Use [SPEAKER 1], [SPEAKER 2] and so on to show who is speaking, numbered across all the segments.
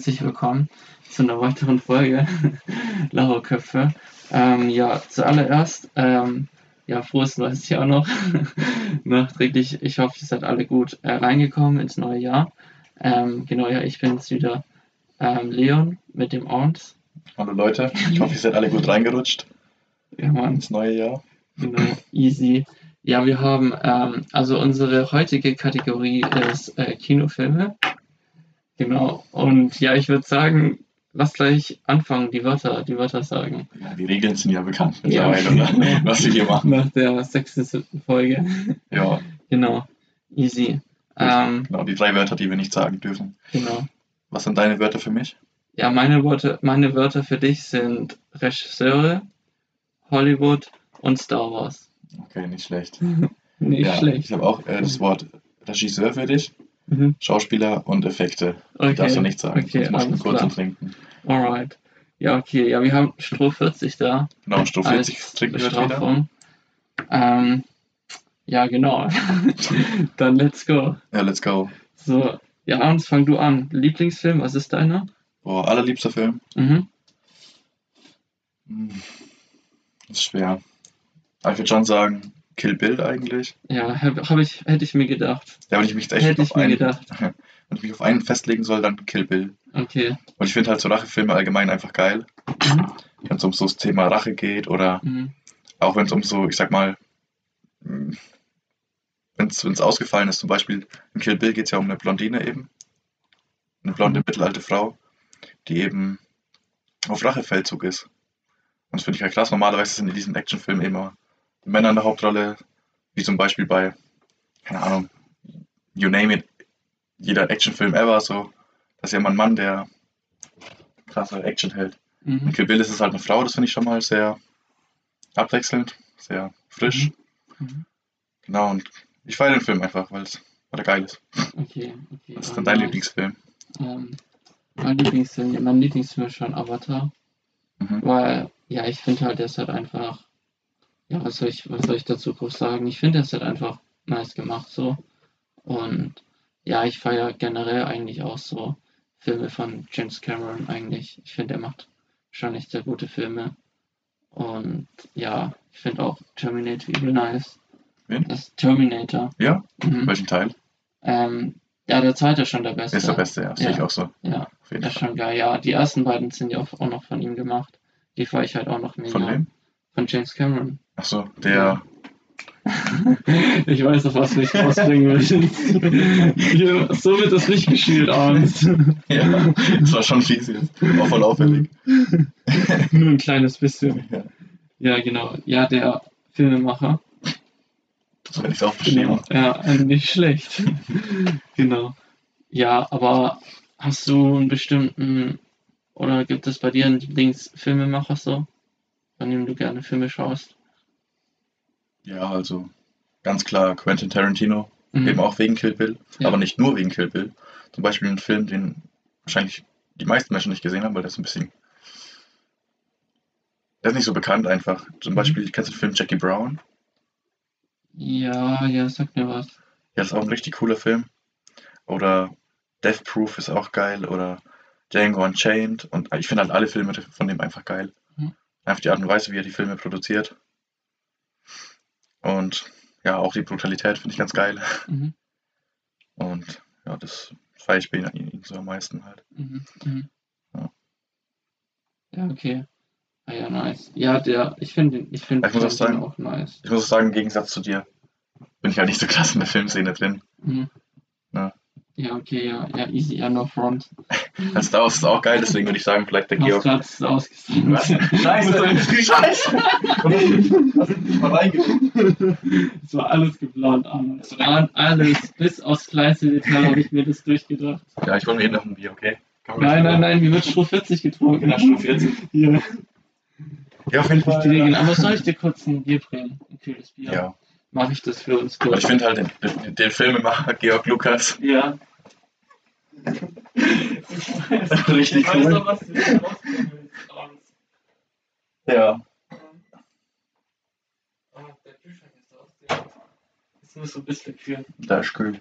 [SPEAKER 1] herzlich willkommen zu einer weiteren Folge Lauerköpfe. Ähm, ja, zuallererst, ähm, ja, frohes neues Jahr noch. Nachträglich, ich hoffe, ihr seid alle gut äh, reingekommen ins neue Jahr. Ähm, genau, ja, ich bin jetzt wieder ähm, Leon mit dem Arms.
[SPEAKER 2] Hallo Leute, ich hoffe, ihr seid alle gut reingerutscht
[SPEAKER 1] Ja, Mann.
[SPEAKER 2] ins neue Jahr.
[SPEAKER 1] Genau, easy. Ja, wir haben, ähm, also unsere heutige Kategorie ist äh, Kinofilme. Genau. Und ja, ich würde sagen, lass gleich anfangen, die Wörter, die Wörter sagen.
[SPEAKER 2] Ja, die Regeln sind ja bekannt
[SPEAKER 1] Ja.
[SPEAKER 2] mittlerweile, oder? Was wir hier machen.
[SPEAKER 1] Nach der sechsten, siebten Folge.
[SPEAKER 2] Ja,
[SPEAKER 1] Genau. Easy. Ähm,
[SPEAKER 2] genau, die drei Wörter, die wir nicht sagen dürfen.
[SPEAKER 1] genau.
[SPEAKER 2] Was sind deine Wörter für mich?
[SPEAKER 1] Ja, meine Worte, meine Wörter für dich sind Regisseure, Hollywood und Star Wars.
[SPEAKER 2] Okay, nicht schlecht.
[SPEAKER 1] Nicht
[SPEAKER 2] ja,
[SPEAKER 1] schlecht.
[SPEAKER 2] Ich habe auch äh, das Wort Regisseur für dich,
[SPEAKER 1] Mhm.
[SPEAKER 2] Schauspieler und Effekte.
[SPEAKER 1] Okay.
[SPEAKER 2] Darfst du nicht sagen,
[SPEAKER 1] Okay,
[SPEAKER 2] du
[SPEAKER 1] alles
[SPEAKER 2] kurz
[SPEAKER 1] klar.
[SPEAKER 2] trinken.
[SPEAKER 1] Alright. Ja, okay. Ja, wir haben Stroh 40 da.
[SPEAKER 2] Genau, Stroh 40
[SPEAKER 1] als
[SPEAKER 2] trinken wir wieder.
[SPEAKER 1] Ähm, ja, genau. Dann let's go.
[SPEAKER 2] Ja, let's go.
[SPEAKER 1] So, ja, Arns, fang du an. Lieblingsfilm, was ist deiner?
[SPEAKER 2] Boah, allerliebster Film.
[SPEAKER 1] Mhm.
[SPEAKER 2] Hm. Das ist schwer. Aber ich würde schon sagen, Kill Bill eigentlich.
[SPEAKER 1] Ja, hab, hab ich, hätte ich mir gedacht.
[SPEAKER 2] Ja, wenn ich mich echt
[SPEAKER 1] Hätte ich
[SPEAKER 2] auf
[SPEAKER 1] mir
[SPEAKER 2] einen,
[SPEAKER 1] gedacht.
[SPEAKER 2] wenn ich mich auf einen festlegen soll, dann Kill Bill.
[SPEAKER 1] Okay.
[SPEAKER 2] Und ich finde halt so Rachefilme allgemein einfach geil.
[SPEAKER 1] Mhm.
[SPEAKER 2] Wenn es um so das Thema Rache geht oder
[SPEAKER 1] Mhm.
[SPEAKER 2] auch wenn es um so, ich sag mal, wenn es ausgefallen ist, zum Beispiel in Kill Bill geht es ja um eine Blondine eben. Eine blonde
[SPEAKER 1] Mhm.
[SPEAKER 2] mittelalte Frau, die eben auf Rachefeldzug ist. Und das finde ich halt krass. Normalerweise sind in diesen Actionfilmen immer die Männer in der Hauptrolle, wie zum Beispiel bei, keine Ahnung, you name it, jeder Actionfilm ever, so, das ist ja immer ein Mann, der krasse Action hält. In
[SPEAKER 1] Mhm.
[SPEAKER 2] Kill Bill ist es halt eine Frau, das finde ich schon mal sehr abwechselnd, sehr frisch.
[SPEAKER 1] Mhm.
[SPEAKER 2] Genau, und ich feiere den Film einfach, weil es weil er geil ist.
[SPEAKER 1] Okay, okay.
[SPEAKER 2] Was ist denn dein. Lieblingsfilm?
[SPEAKER 1] Ähm, mein Lieblingsfilm, mein Lieblingsfilm ist schon Avatar.
[SPEAKER 2] Mhm.
[SPEAKER 1] Weil, ja, ich finde halt, der ist halt einfach, ja, was soll ich, was soll ich dazu groß sagen? Ich finde, der ist halt einfach nice gemacht so. Und ja, ich feiere generell eigentlich auch so Filme von James Cameron eigentlich. Ich finde, er macht schon echt sehr gute Filme. Und ja, ich finde auch Terminator übel nice.
[SPEAKER 2] Wen?
[SPEAKER 1] Das Terminator.
[SPEAKER 2] Ja?
[SPEAKER 1] Mhm.
[SPEAKER 2] Welchen Teil?
[SPEAKER 1] Ähm, ja, der zweite ist schon der beste.
[SPEAKER 2] Ist der beste, ja. Sehe
[SPEAKER 1] Ja.
[SPEAKER 2] ich auch so.
[SPEAKER 1] Ja,
[SPEAKER 2] Auf jeden
[SPEAKER 1] das ist schon geil. Ja, die ersten beiden sind ja auch auch noch von ihm gemacht. Die fahre ich halt auch noch mega.
[SPEAKER 2] Von wem?
[SPEAKER 1] Von James Cameron.
[SPEAKER 2] Achso, der.
[SPEAKER 1] Ich weiß, auf was du mich rausbringen willst. Hier, so wird das nicht gespielt abends.
[SPEAKER 2] Ja, das war schon fies jetzt. War voll auffällig.
[SPEAKER 1] Nur ein kleines bisschen.
[SPEAKER 2] Ja.
[SPEAKER 1] Ja, genau. Ja, der Filmemacher.
[SPEAKER 2] Das werde ich aufgeschrieben.
[SPEAKER 1] Genau. Ja, äh, nicht schlecht. genau. Ja, aber hast du einen bestimmten oder gibt es bei dir einen Lieblingsfilmemacher so, von dem du gerne Filme schaust?
[SPEAKER 2] Ja, also ganz klar Quentin Tarantino.
[SPEAKER 1] Mhm.
[SPEAKER 2] Eben auch wegen Kill Bill.
[SPEAKER 1] Ja.
[SPEAKER 2] Aber nicht nur wegen Kill Bill. Zum Beispiel ein Film, den wahrscheinlich die meisten Menschen nicht gesehen haben, weil der ist ein bisschen. Der ist nicht so bekannt einfach. Zum
[SPEAKER 1] Mhm.
[SPEAKER 2] Beispiel, kennst du den Film Jackie Brown?
[SPEAKER 1] Ja, ja, sag mir was.
[SPEAKER 2] Ja, das ist auch ein richtig cooler Film. Oder Death Proof ist auch geil. Oder Django Unchained. Und ich finde halt alle Filme von dem einfach geil. Einfach die Art und Weise, wie er die Filme produziert. Und ja, auch die Brutalität finde ich ganz geil.
[SPEAKER 1] Mhm.
[SPEAKER 2] Und ja, das feiere ich bei ihm so am meisten halt.
[SPEAKER 1] Mhm. Mhm.
[SPEAKER 2] Ja.
[SPEAKER 1] Ja, okay. Ah, ja, nice. Ja, der, ich finde, ich finde
[SPEAKER 2] Ich muss auch sagen-
[SPEAKER 1] auch nice.
[SPEAKER 2] Ich muss auch sagen, im Gegensatz zu dir bin ich halt nicht so krass in der Filmszene drin.
[SPEAKER 1] Mhm.
[SPEAKER 2] Ja.
[SPEAKER 1] Ja, okay, ja, ja, easy, ja, no front.
[SPEAKER 2] Also Star Wars ist auch geil, deswegen würde ich sagen, vielleicht der
[SPEAKER 1] Hast
[SPEAKER 2] Georg.
[SPEAKER 1] so ausgesagt.
[SPEAKER 2] Was? Scheiße! Scheiße! Was ist nicht mal reingeguckt?
[SPEAKER 1] Es war alles geplant, Arnold. Es war alles, bis aufs kleinste Detail habe ich mir das durchgedacht.
[SPEAKER 2] Ja, ich wollte mir eh noch ein Bier, okay?
[SPEAKER 1] Nein,
[SPEAKER 2] das-
[SPEAKER 1] nein, nein, mir wird Stroh 40 getrunken.
[SPEAKER 2] Ja, Stroh 40.
[SPEAKER 1] Hier,
[SPEAKER 2] Ja, auf jeden
[SPEAKER 1] das
[SPEAKER 2] Fall.
[SPEAKER 1] Aber soll ich dir kurz ein Bier bringen? Ein kühles Bier?
[SPEAKER 2] Ja,
[SPEAKER 1] Mache ich das für uns
[SPEAKER 2] aber
[SPEAKER 1] kurz?
[SPEAKER 2] ich finde halt den, den, den Filmemacher Georg Lukas
[SPEAKER 1] Ja.
[SPEAKER 2] richtig
[SPEAKER 1] Ich weiß
[SPEAKER 2] cool.
[SPEAKER 1] noch, was du rausbringen willst, Arnold.
[SPEAKER 2] Ja.
[SPEAKER 1] Ah, der Kühlschrank ist aus. Der ist nur so ein bisschen kühl.
[SPEAKER 2] Da ist cool.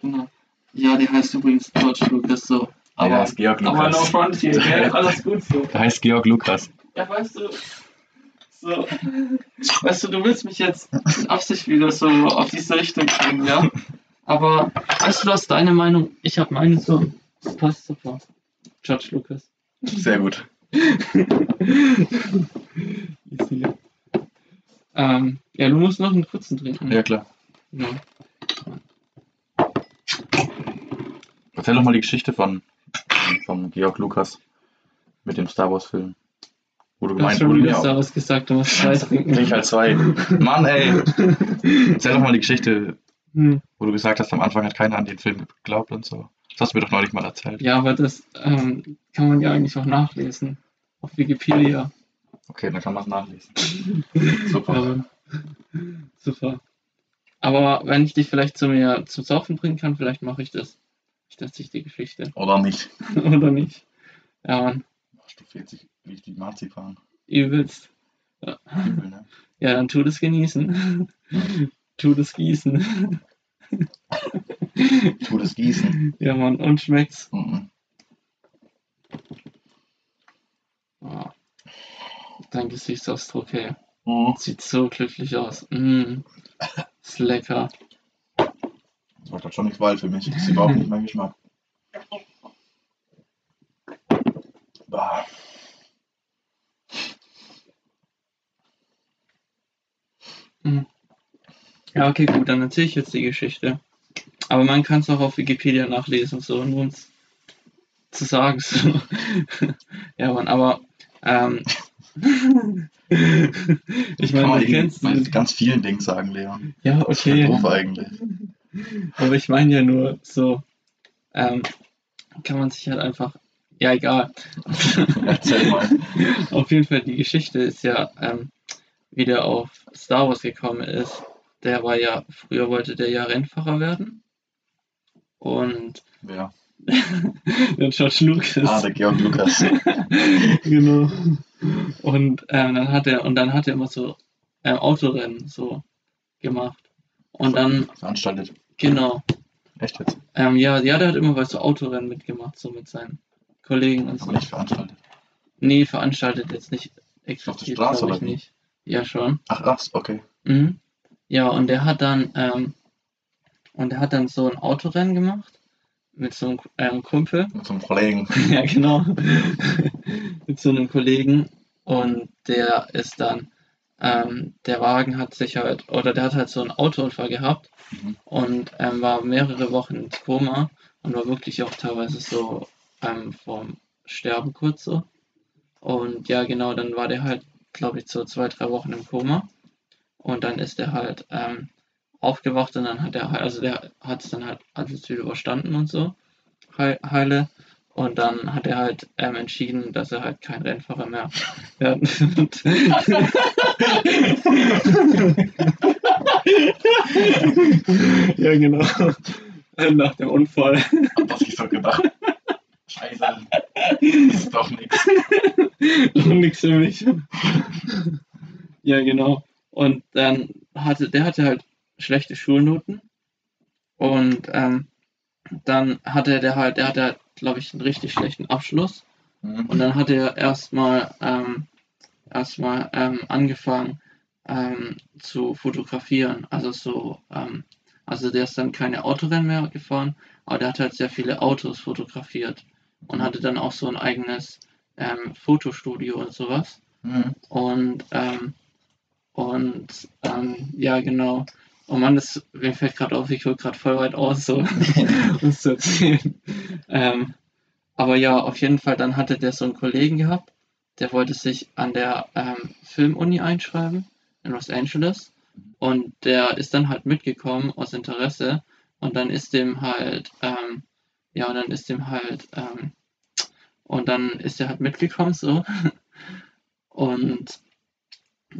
[SPEAKER 1] Genau. Ja, der heißt übrigens George Lucas so.
[SPEAKER 2] Aber
[SPEAKER 1] Ja,
[SPEAKER 2] ist Georg
[SPEAKER 1] Aber no
[SPEAKER 2] Lukas.
[SPEAKER 1] frontier, gell? Alles gut so.
[SPEAKER 2] Der heißt Georg Lukas.
[SPEAKER 1] Ja, weißt du, so, weißt du, du willst mich jetzt mit Absicht wieder so auf diese Richtung kriegen, ja? Aber, weißt du, du hast deine Meinung, ich habe meine so, das passt super. George Lucas.
[SPEAKER 2] Sehr gut.
[SPEAKER 1] Easy. ähm, ja, du musst noch einen kurzen trinken.
[SPEAKER 2] Ja, klar.
[SPEAKER 1] Ja.
[SPEAKER 2] Erzähl doch mal die Geschichte von, von Georg Lukas mit dem Star Wars Film. Wo du
[SPEAKER 1] hast
[SPEAKER 2] gemeint,
[SPEAKER 1] schon
[SPEAKER 2] du
[SPEAKER 1] da
[SPEAKER 2] auch.
[SPEAKER 1] was gesagt, du musst zwei trinken.
[SPEAKER 2] Trink halt zwei. Mann, ey. Erzähl doch mal die Geschichte,
[SPEAKER 1] Hm.
[SPEAKER 2] wo du gesagt hast, am Anfang hat keiner an den Film geglaubt und so. Das hast du mir doch neulich mal erzählt.
[SPEAKER 1] Ja, aber das ähm, kann man ja eigentlich auch nachlesen. Auf Wikipedia.
[SPEAKER 2] Okay, dann kann man es nachlesen. Super.
[SPEAKER 1] Ähm, super. Aber wenn ich dich vielleicht zu mir zum Saufen bringen kann, vielleicht mache ich das. Ich dachte ich die Geschichte.
[SPEAKER 2] Oder nicht.
[SPEAKER 1] Oder nicht? Ja, Mann.
[SPEAKER 2] Du 40 richtig Marzipan.
[SPEAKER 1] Übelst.
[SPEAKER 2] Übel, ne?
[SPEAKER 1] Ja, dann tu das genießen. Tu das gießen.
[SPEAKER 2] Tu das Gießen.
[SPEAKER 1] Ja, Mann. Und schmeckt's.
[SPEAKER 2] Mhm.
[SPEAKER 1] Oh. Dein Gesichtsausdruck, hey.
[SPEAKER 2] Mhm.
[SPEAKER 1] Sieht so glücklich aus. Mm. Ist lecker.
[SPEAKER 2] Das macht halt schon nicht Wahl für mich. Das ist überhaupt nicht mein Geschmack. Bah.
[SPEAKER 1] Ja, okay, gut, dann erzähle ich jetzt die Geschichte. Aber man kann es auch auf Wikipedia nachlesen, so, nur uns zu sagen. So. ja, Mann, aber ähm, ich meine,
[SPEAKER 2] man
[SPEAKER 1] du kennst dieses-
[SPEAKER 2] ganz vielen Dingen sagen, Leon.
[SPEAKER 1] Ja,
[SPEAKER 2] Das ist
[SPEAKER 1] okay.
[SPEAKER 2] doof eigentlich.
[SPEAKER 1] Aber ich meine ja nur so, ähm, kann man sich halt einfach. Ja, egal.
[SPEAKER 2] Erzähl mal.
[SPEAKER 1] Auf jeden Fall, die Geschichte ist ja, ähm, wie der auf Star Wars gekommen ist. Der war ja, früher wollte der ja Rennfahrer werden. Und
[SPEAKER 2] Wer?
[SPEAKER 1] der George Lucas.
[SPEAKER 2] Ah, der Georg Lukas.
[SPEAKER 1] genau. Und ähm, dann hat er und dann hat er immer so ähm, Autorennen so gemacht. Und dann,
[SPEAKER 2] Veranstaltet.
[SPEAKER 1] genau.
[SPEAKER 2] Echt jetzt?
[SPEAKER 1] Ähm, ja, ja, der hat immer bei so Autorennen mitgemacht, so mit seinen Kollegen und so.
[SPEAKER 2] Aber nicht veranstaltet.
[SPEAKER 1] Nee, veranstaltet jetzt nicht explizit,
[SPEAKER 2] Straße,
[SPEAKER 1] glaube ich
[SPEAKER 2] oder
[SPEAKER 1] nicht. Ja, schon.
[SPEAKER 2] Ach, ach, okay.
[SPEAKER 1] Mhm. Ja, und der hat dann, ähm, und der hat dann so ein Autorennen gemacht mit so einem ähm, Kumpel.
[SPEAKER 2] Mit so einem Kollegen.
[SPEAKER 1] ja, genau. mit so einem Kollegen. Und der ist dann, ähm, der Wagen hat sich halt, oder der hat halt so einen Autounfall gehabt
[SPEAKER 2] Mhm.
[SPEAKER 1] und ähm, war mehrere Wochen ins Koma und war wirklich auch teilweise so ähm, vom Sterben kurz so. Und ja, genau, dann war der halt, glaube ich, so zwei, drei Wochen im Koma. Und dann ist er halt ähm, aufgewacht und dann hat er halt, also der hat es dann halt alles wieder überstanden und so, heil, heile. Und dann hat er halt ähm, entschieden, dass er halt kein Rennfahrer mehr werden wird. ja, genau. Nach dem Unfall.
[SPEAKER 2] Hab das nicht so gedacht. Scheiße. Ist doch nichts.
[SPEAKER 1] Noch nichts für mich. ja, genau. Und dann hatte, der hatte halt schlechte Schulnoten. Und ähm, dann hatte der halt, der hatte halt, glaube ich, einen richtig schlechten Abschluss.
[SPEAKER 2] Mhm.
[SPEAKER 1] Und dann hat er erstmal ähm, erstmal ähm, angefangen ähm, zu fotografieren. Also so, ähm, also der ist dann keine Autorennen mehr gefahren, aber der hat halt sehr viele Autos fotografiert und hatte dann auch so ein eigenes ähm, Fotostudio und sowas.
[SPEAKER 2] Mhm.
[SPEAKER 1] Und ähm, und ähm, ja genau. Oh Mann, das mir fällt gerade auf, ich hol gerade voll weit aus, so es zu erzählen. Ähm, aber ja, auf jeden Fall, dann hatte der so einen Kollegen gehabt, der wollte sich an der ähm, Filmuni einschreiben in Los Angeles. Und der ist dann halt mitgekommen aus Interesse. Und dann ist dem halt, ähm, ja, und dann ist dem halt, ähm, und dann ist er halt mitgekommen so. Und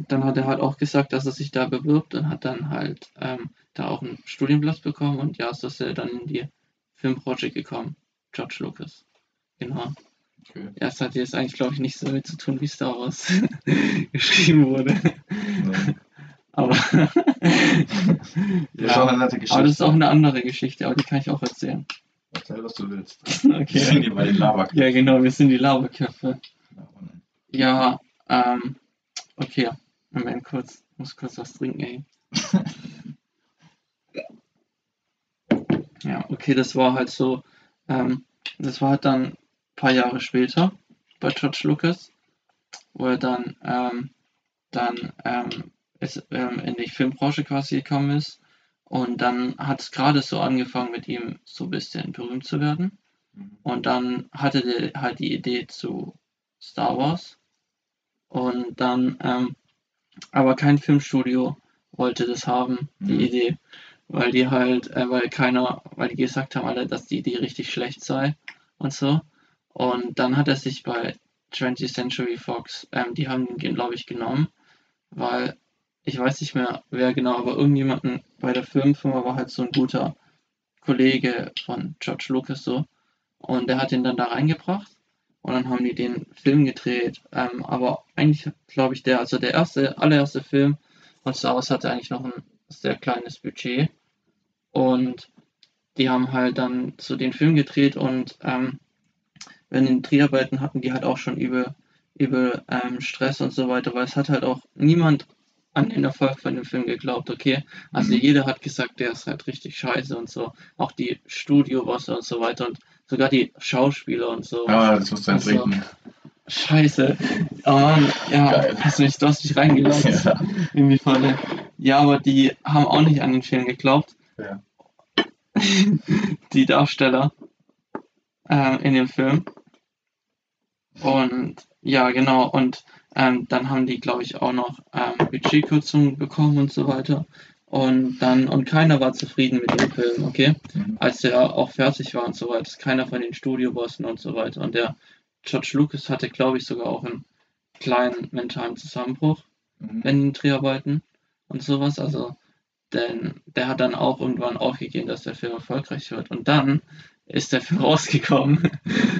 [SPEAKER 1] dann hat er halt auch gesagt, dass er sich da bewirbt und hat dann halt ähm, da auch einen Studienplatz bekommen und ja, so ist er dann in die Filmbranche gekommen. George Lucas. Genau.
[SPEAKER 2] Okay.
[SPEAKER 1] Ja, es hat jetzt eigentlich, glaube ich, nicht so damit zu tun, wie Star Wars geschrieben wurde.
[SPEAKER 2] Nee.
[SPEAKER 1] Aber,
[SPEAKER 2] Das ist auch
[SPEAKER 1] ja,
[SPEAKER 2] Geschichte.
[SPEAKER 1] aber das ist auch eine andere Geschichte, aber die kann ich auch erzählen.
[SPEAKER 2] Erzähl, was du willst. Wir
[SPEAKER 1] Okay.
[SPEAKER 2] sind hier bei den Lavaköpfen.
[SPEAKER 1] Ja, genau, wir sind die Laberköpfe.
[SPEAKER 2] Ja.
[SPEAKER 1] Ja, ähm, okay. Moment kurz. Muss kurz was trinken, ey. Ja, okay, das war halt so, ähm, das war halt dann ein paar Jahre später bei George Lucas, wo er dann, ähm, dann ähm, ist, ähm, in die Filmbranche quasi gekommen ist. Und dann hat es gerade so angefangen mit ihm so ein bisschen berühmt zu werden.
[SPEAKER 2] Mhm.
[SPEAKER 1] Und dann hatte der halt die Idee zu Star Wars. Und dann, ähm, aber kein Filmstudio wollte das haben, die
[SPEAKER 2] Mhm.
[SPEAKER 1] Idee, weil die halt, äh, weil keiner, weil die gesagt haben alle, dass die Idee richtig schlecht sei und so. Und dann hat er sich bei 20th Century Fox, ähm, die haben ihn, glaube ich, genommen, weil ich weiß nicht mehr, wer genau, aber irgendjemanden bei der Filmfirma war halt so ein guter Kollege von George Lucas so. Und der hat ihn dann da reingebracht und dann haben die den Film gedreht. Ähm, aber eigentlich, glaube ich, der, also der erste, allererste Film von Star Wars hatte eigentlich noch ein sehr kleines Budget. Und die haben halt dann so den Film gedreht und ähm, wenn den Dreharbeiten hatten die halt auch schon übel, übel ähm, Stress und so weiter, weil es hat halt auch niemand an den Erfolg von dem Film geglaubt, okay? Also
[SPEAKER 2] Mhm.
[SPEAKER 1] jeder hat gesagt, der ist halt richtig scheiße und so. Auch die Studiobosse und so weiter und sogar die Schauspieler und so.
[SPEAKER 2] Ja, das musst du
[SPEAKER 1] Also,
[SPEAKER 2] trinken.
[SPEAKER 1] Scheiße. Oh ja,
[SPEAKER 2] Geil.
[SPEAKER 1] hast du mich, du hast mich reingelassen
[SPEAKER 2] Ja.
[SPEAKER 1] die Falle. Ja, aber die haben auch nicht an den Film geglaubt.
[SPEAKER 2] Ja.
[SPEAKER 1] die Darsteller äh, in dem Film. Und ja, genau. Und ähm, dann haben die, glaube ich, auch noch ähm, Budgetkürzungen bekommen und so weiter. Und dann, und keiner war zufrieden mit dem Film, okay?
[SPEAKER 2] Mhm.
[SPEAKER 1] Als der auch fertig war und so weiter. Keiner von den Studiobossen und so weiter. Und der George Lucas hatte, glaube ich, sogar auch einen kleinen mentalen Zusammenbruch
[SPEAKER 2] Mhm.
[SPEAKER 1] in den Dreharbeiten und sowas. Also, denn der hat dann auch irgendwann aufgegeben, dass der Film erfolgreich wird. Und dann ist der Film rausgekommen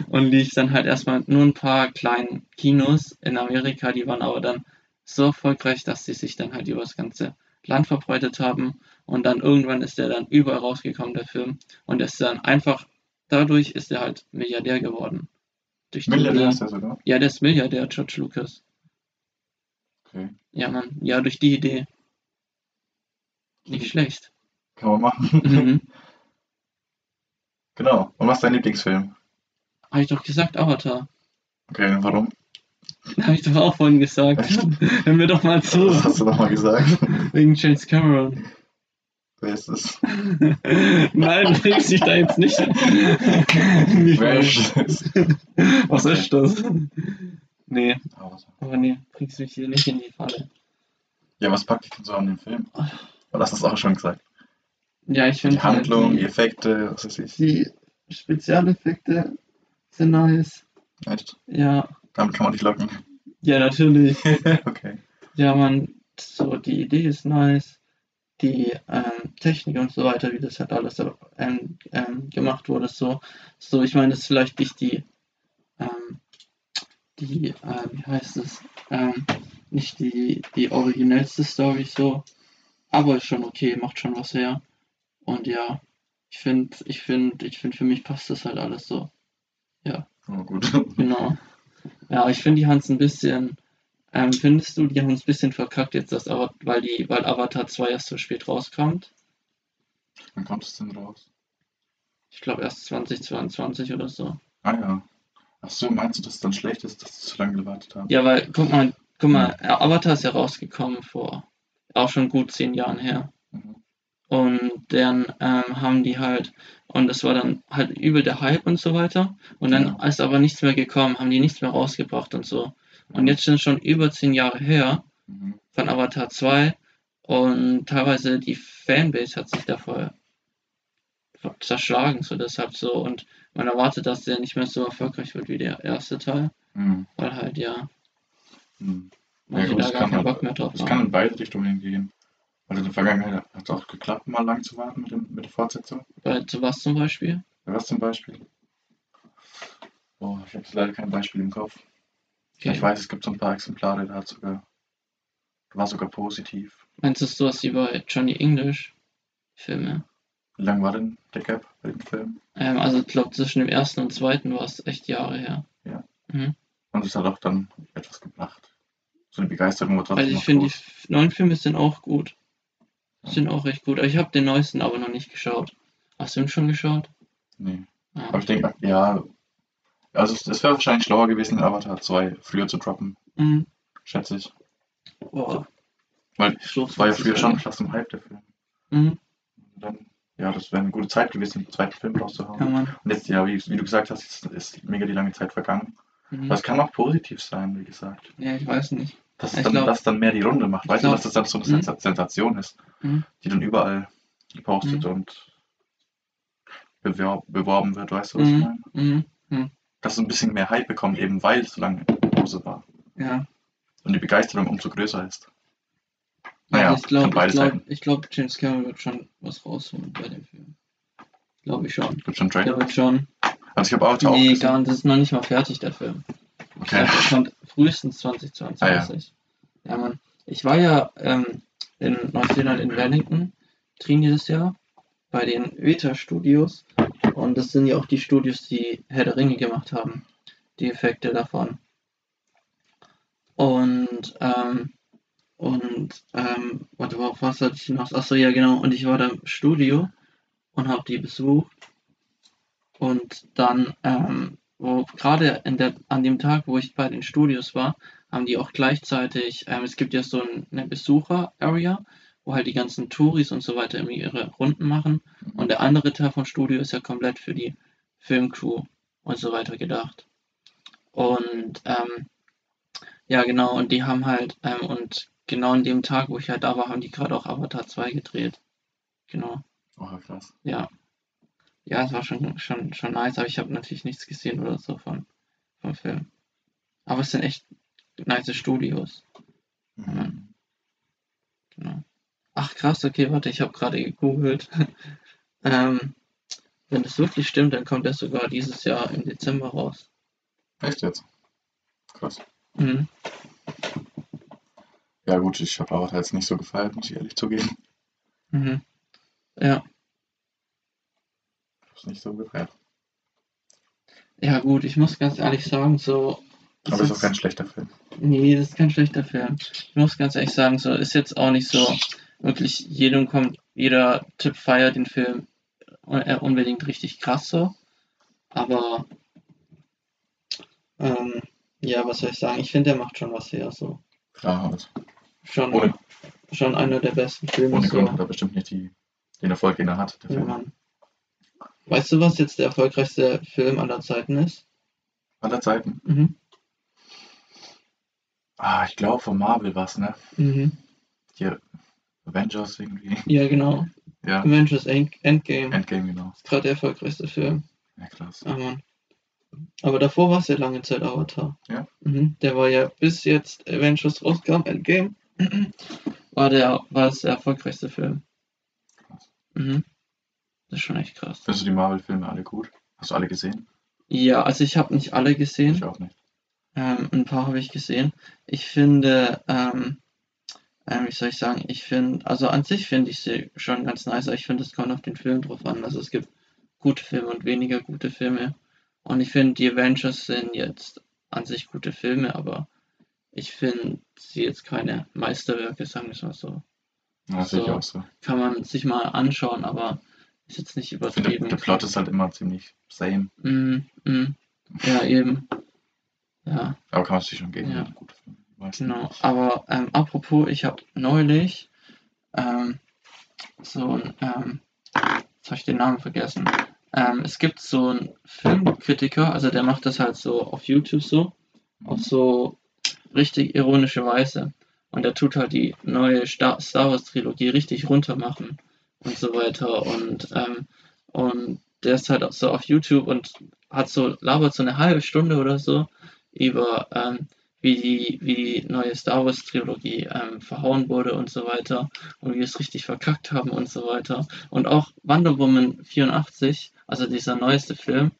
[SPEAKER 1] und lief dann halt erstmal nur ein paar kleinen Kinos in Amerika, die waren aber dann so erfolgreich, dass sie sich dann halt über das ganze Land verbreitet haben. Und dann irgendwann ist der dann überall rausgekommen, der Film. Und ist dann einfach, dadurch ist er halt Milliardär geworden. Durch
[SPEAKER 2] Milliardär ist er sogar.
[SPEAKER 1] Ja, der ist Milliardär, George Lucas.
[SPEAKER 2] Okay.
[SPEAKER 1] Ja, Mann. Ja, durch die Idee. Nicht schlecht.
[SPEAKER 2] Kann man machen.
[SPEAKER 1] Mhm.
[SPEAKER 2] Genau. Und was ist dein Lieblingsfilm?
[SPEAKER 1] Habe ich doch gesagt, Avatar.
[SPEAKER 2] Okay, warum?
[SPEAKER 1] Habe ich doch auch vorhin gesagt. Hör mir doch mal zu.
[SPEAKER 2] Was hast du nochmal gesagt?
[SPEAKER 1] Wegen James Cameron.
[SPEAKER 2] Wer ist es?
[SPEAKER 1] Nein, du bringst dich da jetzt nicht. nicht
[SPEAKER 2] Wer ist es?
[SPEAKER 1] Was
[SPEAKER 2] Okay.
[SPEAKER 1] ist das? Nee,
[SPEAKER 2] Ah,
[SPEAKER 1] aber nee, bringst mich hier nicht in die Falle.
[SPEAKER 2] Ja, was packt dich denn so an dem Film? Oder hast du es auch schon gesagt?
[SPEAKER 1] Ja, ich finde
[SPEAKER 2] Die Handlung, die
[SPEAKER 1] die,
[SPEAKER 2] Effekte, was weiß ich.
[SPEAKER 1] die Spezialeffekte sind nice.
[SPEAKER 2] Echt?
[SPEAKER 1] Ja,
[SPEAKER 2] Damit kann man dich locken.
[SPEAKER 1] ja, natürlich.
[SPEAKER 2] okay.
[SPEAKER 1] Ja, man, so die Idee ist nice, die ähm, Technik und so weiter, wie das halt alles ähm, ähm, gemacht wurde, so, so, ich meine, das ist vielleicht nicht die, ähm, die, äh, wie heißt es, ähm, nicht die, die originellste Story, so, aber ist schon okay, macht schon was her. Und ja, ich finde, ich finde, ich finde, für mich passt das halt alles so.
[SPEAKER 2] Oh, gut.
[SPEAKER 1] Genau. Ja, ich finde, die haben es ein bisschen. Ähm, findest du, die haben es ein bisschen verkackt jetzt, dass Avatar, weil die, weil Avatar 2 erst so spät rauskommt?
[SPEAKER 2] Wann kommt es denn raus?
[SPEAKER 1] Ich glaube erst 2022 oder so.
[SPEAKER 2] Ah ja. Ach so, meinst du, dass es dann schlecht ist, dass sie zu lange gewartet haben?
[SPEAKER 1] Ja, weil, guck mal, guck mal, Avatar ist ja rausgekommen vor auch schon gut zehn Jahren her. Und dann ähm, haben die halt, und das war dann halt übel der Hype und so weiter. Und dann
[SPEAKER 2] Ja.
[SPEAKER 1] ist aber nichts mehr gekommen, haben die nichts mehr rausgebracht und so. Und jetzt sind schon über zehn Jahre her.
[SPEAKER 2] Mhm.
[SPEAKER 1] von Avatar 2 und teilweise die Fanbase hat sich da voll zerschlagen, so deshalb so und man erwartet, dass der nicht mehr so erfolgreich wird wie der erste Teil,
[SPEAKER 2] Mhm.
[SPEAKER 1] weil halt ja
[SPEAKER 2] Mhm.
[SPEAKER 1] manche
[SPEAKER 2] gut,
[SPEAKER 1] da gar
[SPEAKER 2] kann
[SPEAKER 1] keinen
[SPEAKER 2] halt-
[SPEAKER 1] Bock mehr drauf
[SPEAKER 2] Das kann in beide Richtungen gehen. Also in der Vergangenheit hat es auch geklappt, mal lang zu warten mit, dem, mit der Fortsetzung.
[SPEAKER 1] Bei zu was zum Beispiel?
[SPEAKER 2] Ja, Was zum Beispiel? Oh, ich habe leider kein Beispiel im Kopf.
[SPEAKER 1] Okay.
[SPEAKER 2] Ich weiß, es gibt so ein paar Exemplare, da hat sogar, war sogar positiv.
[SPEAKER 1] Meinst du sowas wie bei Johnny English Filme?
[SPEAKER 2] Wie lang war denn der Gap bei dem Film?
[SPEAKER 1] Ähm, also ich glaube, zwischen dem ersten und zweiten war es echt Jahre her.
[SPEAKER 2] Ja.
[SPEAKER 1] Mhm.
[SPEAKER 2] Und es hat auch dann etwas gebracht. So eine Begeisterung war trotzdem
[SPEAKER 1] Also ich finde, die neuen Filme sind auch gut. Sind auch recht gut. Ich habe den neuesten aber noch nicht geschaut. Hast du ihn schon geschaut?
[SPEAKER 2] Nee.
[SPEAKER 1] Ja.
[SPEAKER 2] Aber ich denke, ja, also es, wäre wahrscheinlich schlauer gewesen, Avatar 2 früher zu droppen,
[SPEAKER 1] Mhm.
[SPEAKER 2] schätze ich.
[SPEAKER 1] Boah.
[SPEAKER 2] Weil
[SPEAKER 1] So
[SPEAKER 2] es war ja früher schon fast ein Hype, der Film.
[SPEAKER 1] Mhm.
[SPEAKER 2] Und dann, ja, das wäre eine gute Zeit gewesen, den zweiten Film rauszuhauen.
[SPEAKER 1] Ja, Mann.
[SPEAKER 2] Und jetzt, ja, wie, wie du gesagt hast, jetzt ist mega die lange Zeit vergangen.
[SPEAKER 1] Mhm.
[SPEAKER 2] Aber es kann auch positiv sein, wie gesagt.
[SPEAKER 1] Ja, ich weiß nicht.
[SPEAKER 2] Dass dann,
[SPEAKER 1] glaub-
[SPEAKER 2] dass dann mehr die Runde macht. Weißt du,
[SPEAKER 1] glaub-
[SPEAKER 2] dass das dann so eine
[SPEAKER 1] Mhm.
[SPEAKER 2] Sensa- Sensation ist,
[SPEAKER 1] Mhm.
[SPEAKER 2] die dann überall gepostet
[SPEAKER 1] Mhm.
[SPEAKER 2] und bewerb, beworben wird, weißt du, was ich meine?
[SPEAKER 1] Mhm. Mhm.
[SPEAKER 2] Dass es ein bisschen mehr Hype bekommt, eben weil es so lange Pause war.
[SPEAKER 1] Ja.
[SPEAKER 2] Und die Begeisterung umso größer ist. Naja,
[SPEAKER 1] also ich glaube, ich glaube, glaube, James Cameron wird schon was rausholen bei dem Film. Glaube ich schon.
[SPEAKER 2] Gibt schon
[SPEAKER 1] Der
[SPEAKER 2] Trailer.
[SPEAKER 1] wird schon.
[SPEAKER 2] Also ich habe auch, auch
[SPEAKER 1] Nee,
[SPEAKER 2] gesehen.
[SPEAKER 1] gar nicht. Das ist noch nicht mal fertig, der Film. Ich
[SPEAKER 2] Okay.
[SPEAKER 1] kommt frühestens 2022. ja. Mann. Ich war ja ähm, in Neuseeland in Wellington drin dieses Jahr bei den Veta Studios und das sind ja auch die Studios, die Herr der Ringe gemacht haben, die Effekte davon. Und ähm, und ähm, warte, worauf was hatte ich noch? Achso, ja genau. Und ich war da im Studio und habe die besucht und dann ähm, wo gerade der, an dem Tag, wo ich bei den Studios war, haben die auch gleichzeitig, ähm, es gibt ja so ein, eine Besucher-Area, wo halt die ganzen Touris und so weiter irgendwie ihre Runden machen. Und der andere Teil vom Studio ist ja komplett für die Filmcrew und so weiter gedacht. Und ähm, ja, genau, und die haben halt, ähm, und genau an dem Tag, wo ich halt da war, haben die gerade auch Avatar 2 gedreht. Genau.
[SPEAKER 2] Oh, krass.
[SPEAKER 1] Ja. Ja, es war schon, schon, schon nice, aber ich habe natürlich nichts gesehen oder so von, vom Film. Aber es sind echt nice Studios.
[SPEAKER 2] Mhm.
[SPEAKER 1] Genau. Ach krass, okay, warte, ich habe gerade gegoogelt. ähm, wenn es wirklich stimmt, dann kommt er sogar dieses Jahr im Dezember raus.
[SPEAKER 2] Echt jetzt? Krass.
[SPEAKER 1] Mhm.
[SPEAKER 2] Ja gut, ich habe Avatar jetzt nicht so gefeiert, muss ich ehrlich zugeben.
[SPEAKER 1] Mhm. Ja,
[SPEAKER 2] es nicht so gefeiert.
[SPEAKER 1] ja gut, ich muss ganz ehrlich sagen, so.
[SPEAKER 2] Aber ist auch kein schlechter Film.
[SPEAKER 1] Nee, das ist kein schlechter Film. Ich muss ganz ehrlich sagen, so ist jetzt auch nicht so wirklich jedem kommt, jeder Typ feiert den Film äh, unbedingt richtig krass so. Aber ähm, ja, was soll ich sagen? Ich finde, der macht schon was her so.
[SPEAKER 2] Klar, halt.
[SPEAKER 1] Schon,
[SPEAKER 2] Ohne,
[SPEAKER 1] schon einer der besten Filme
[SPEAKER 2] ohne
[SPEAKER 1] so.
[SPEAKER 2] Grund hat er bestimmt nicht die, den Erfolg, den er hat, der
[SPEAKER 1] Ja,
[SPEAKER 2] Film.
[SPEAKER 1] Mann. Weißt du, was jetzt der erfolgreichste Film aller Zeiten ist?
[SPEAKER 2] Aller Zeiten.
[SPEAKER 1] Mhm.
[SPEAKER 2] Ah, ich glaube von Marvel was, ne?
[SPEAKER 1] Mhm.
[SPEAKER 2] Hier, Avengers irgendwie.
[SPEAKER 1] Ja, genau.
[SPEAKER 2] Ja,
[SPEAKER 1] Avengers End Endgame
[SPEAKER 2] Endgame, genau.
[SPEAKER 1] ist gerade der erfolgreichste Film.
[SPEAKER 2] Ja, krass.
[SPEAKER 1] Ah, Mann. Aber davor war es ja lange Zeit Avatar.
[SPEAKER 2] Ja.
[SPEAKER 1] Mhm. Der war ja bis jetzt Avengers rauskam, Endgame, war der war es der erfolgreichste Film.
[SPEAKER 2] Krass.
[SPEAKER 1] Mhm. Das ist schon echt krass.
[SPEAKER 2] Findest du die Marvel-Filme alle gut? Hast du alle gesehen?
[SPEAKER 1] Ja, also ich habe nicht alle gesehen.
[SPEAKER 2] Ich auch nicht.
[SPEAKER 1] Ähm, ein paar habe ich gesehen. Ich finde, ähm, ähm, wie soll ich sagen, ich finde, also an sich finde ich sie schon ganz nice, aber ich finde, es kommt auf den Film drauf an. Also es gibt gute Filme und weniger gute Filme. Und ich finde, die Avengers sind jetzt an sich gute Filme, aber ich finde sie jetzt keine Meisterwerke, sagen wir es mal so.
[SPEAKER 2] Ja, sehe ich auch so.
[SPEAKER 1] Kann man sich mal anschauen, aber ist jetzt nicht
[SPEAKER 2] Ich finde,
[SPEAKER 1] übertrieben.
[SPEAKER 2] der Plot ist halt immer ziemlich same.
[SPEAKER 1] Mm, mm. Ja, eben. Ja.
[SPEAKER 2] Aber kann man sich schon geben.
[SPEAKER 1] Ja.
[SPEAKER 2] Meistens.
[SPEAKER 1] Genau, aber ähm, apropos, ich habe neulich ähm, so ein, ähm, jetzt habe ich den Namen vergessen. Ähm, es gibt so einen Filmkritiker, also der macht das halt so auf YouTube so, auf so richtig ironische Weise. Und der tut halt die neue Star, Star Wars Trilogie richtig runter machen und so weiter. Und, ähm, und der ist halt auch so auf YouTube und hat so, labert so eine halbe Stunde oder so über ähm, wie die, wie die neue Star Wars Trilogie ähm, verhauen wurde und so weiter und wie wir es richtig verkackt haben und so weiter. Und auch Wonder Woman 84, also dieser neueste Film,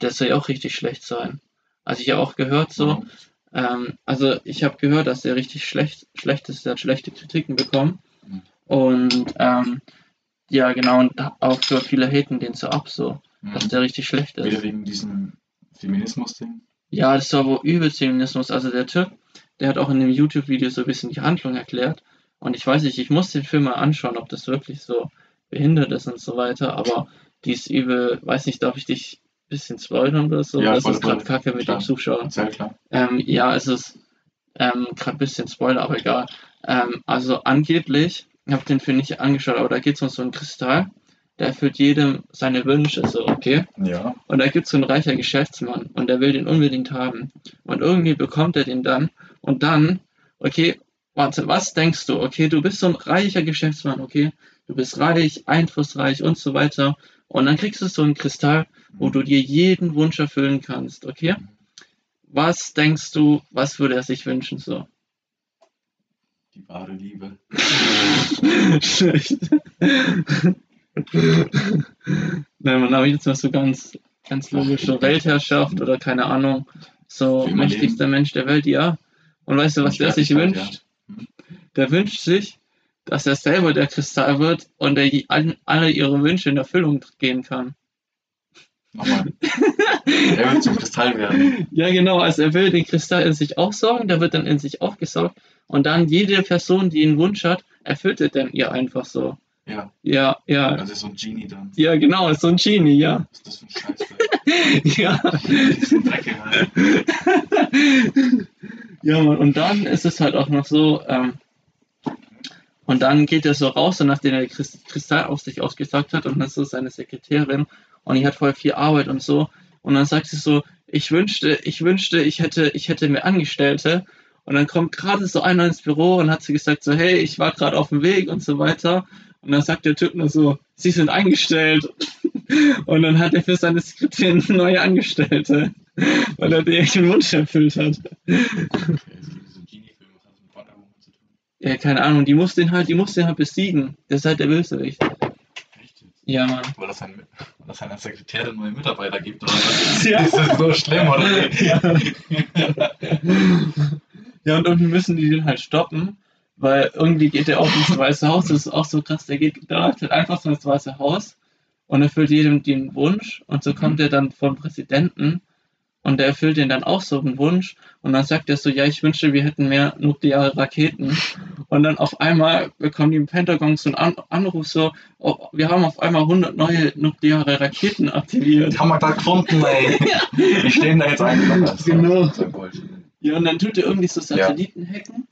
[SPEAKER 1] der soll ja auch richtig schlecht sein. Also ich habe auch gehört so, ähm, also ich habe gehört, dass der richtig schlecht, schlecht ist, der hat schlechte Kritiken bekommen.
[SPEAKER 2] Mhm.
[SPEAKER 1] Und ähm, Ja, genau, und auch für viele haten den so ab, so, dass
[SPEAKER 2] Mhm.
[SPEAKER 1] der richtig schlecht ist.
[SPEAKER 2] Wieder wegen diesem Feminismus-Ding.
[SPEAKER 1] Ja, das war wohl übelst Feminismus. Also der Typ, der hat auch in dem YouTube-Video so ein bisschen die Handlung erklärt. Und ich weiß nicht, ich muss den Film mal anschauen, ob das wirklich so behindert ist und so weiter. Aber die ist übel, weiß nicht, darf ich dich ein bisschen spoilern oder so?
[SPEAKER 2] Ja,
[SPEAKER 1] das
[SPEAKER 2] voll,
[SPEAKER 1] ist gerade kacke mit
[SPEAKER 2] Klar.
[SPEAKER 1] den Zuschauern.
[SPEAKER 2] Sehr klar.
[SPEAKER 1] Ähm, ja, es ist ähm, gerade ein bisschen Spoiler, aber egal. Ähm, also angeblich, ich habe den Film nicht angeschaut, aber da geht es um so einen Kristall, der erfüllt jedem seine Wünsche, so, okay?
[SPEAKER 2] Ja.
[SPEAKER 1] Und da gibt es so einen reicher Geschäftsmann und der will den unbedingt haben. Und irgendwie bekommt er den dann. Und dann, okay, warte, was denkst du? Okay, du bist so ein reicher Geschäftsmann, okay? Du bist reich, einflussreich und so weiter. Und dann kriegst du so einen Kristall, wo du dir jeden Wunsch erfüllen kannst, okay? Was denkst du, was würde er sich wünschen so?
[SPEAKER 2] Die wahre Liebe.
[SPEAKER 1] Schlecht. Nein, man, aber jetzt mal so ganz, ganz logisch, so Weltherrschaft oder keine Ahnung, so mächtigster Mensch der Welt, ja. Und weißt du, was der sich wünscht? Der wünscht sich, dass er selber der Kristall wird und er alle ihre Wünsche in Erfüllung gehen kann.
[SPEAKER 2] Nochmal. er wird zum Kristall werden.
[SPEAKER 1] Ja, genau, also er will den Kristall in sich aufsaugen, der wird dann in sich aufgesaugt und dann jede Person, die einen Wunsch hat, erfüllt er dann ihr einfach so.
[SPEAKER 2] Ja.
[SPEAKER 1] Ja, ja,
[SPEAKER 2] Das ist so ein Genie dann.
[SPEAKER 1] ja, genau, ist so ein Genie, ja.
[SPEAKER 2] Was ist das für ein Scheiß?
[SPEAKER 1] Ja.
[SPEAKER 2] Diese Drecke halt.
[SPEAKER 1] Ja, Mann, und dann ist es halt auch noch so, ähm, und dann geht er so raus, und nachdem er Kristall auf sich ausgesagt hat, und dann ist so seine Sekretärin, und die hat voll viel Arbeit und so, und dann sagt sie so, ich wünschte, ich wünschte, ich hätte, ich hätte mehr Angestellte, und dann kommt gerade so einer ins Büro und hat sie gesagt so, hey, ich war gerade auf dem Weg und so weiter, und dann sagt der Typ nur so, sie sind eingestellt, und dann hat er für seine Sekretärin neue Angestellte, weil er den Wunsch erfüllt hat.
[SPEAKER 2] Das?
[SPEAKER 1] Ja, keine Ahnung, die muss den halt, die muss den halt besiegen. Der ist halt der Bösewicht. Ja, Mann.
[SPEAKER 2] Weil das, ein, weil das einer Sekretärin neue Mitarbeiter gibt, oder was?
[SPEAKER 1] Ja.
[SPEAKER 2] Ist das so schlimm, oder?
[SPEAKER 1] Ja. ja, und irgendwie müssen die den halt stoppen, weil irgendwie geht der auch ins Weiße Haus. Das ist auch so krass. Der geht, der läuft halt einfach so ins Weiße Haus und erfüllt jedem den Wunsch und so kommt er dann vom Präsidenten und der erfüllt den dann auch so einen Wunsch und dann sagt er so, ja, ich wünschte, wir hätten mehr nukleare Raketen und dann auf einmal bekommen die im Pentagon so einen An Anruf so, oh, wir haben auf einmal 100 neue nukleare Raketen aktiviert.
[SPEAKER 2] Die haben wir da gefunden, ey. Die stehen da jetzt einfach.
[SPEAKER 1] Genau. Ja, und dann tut er irgendwie so Satelliten hacken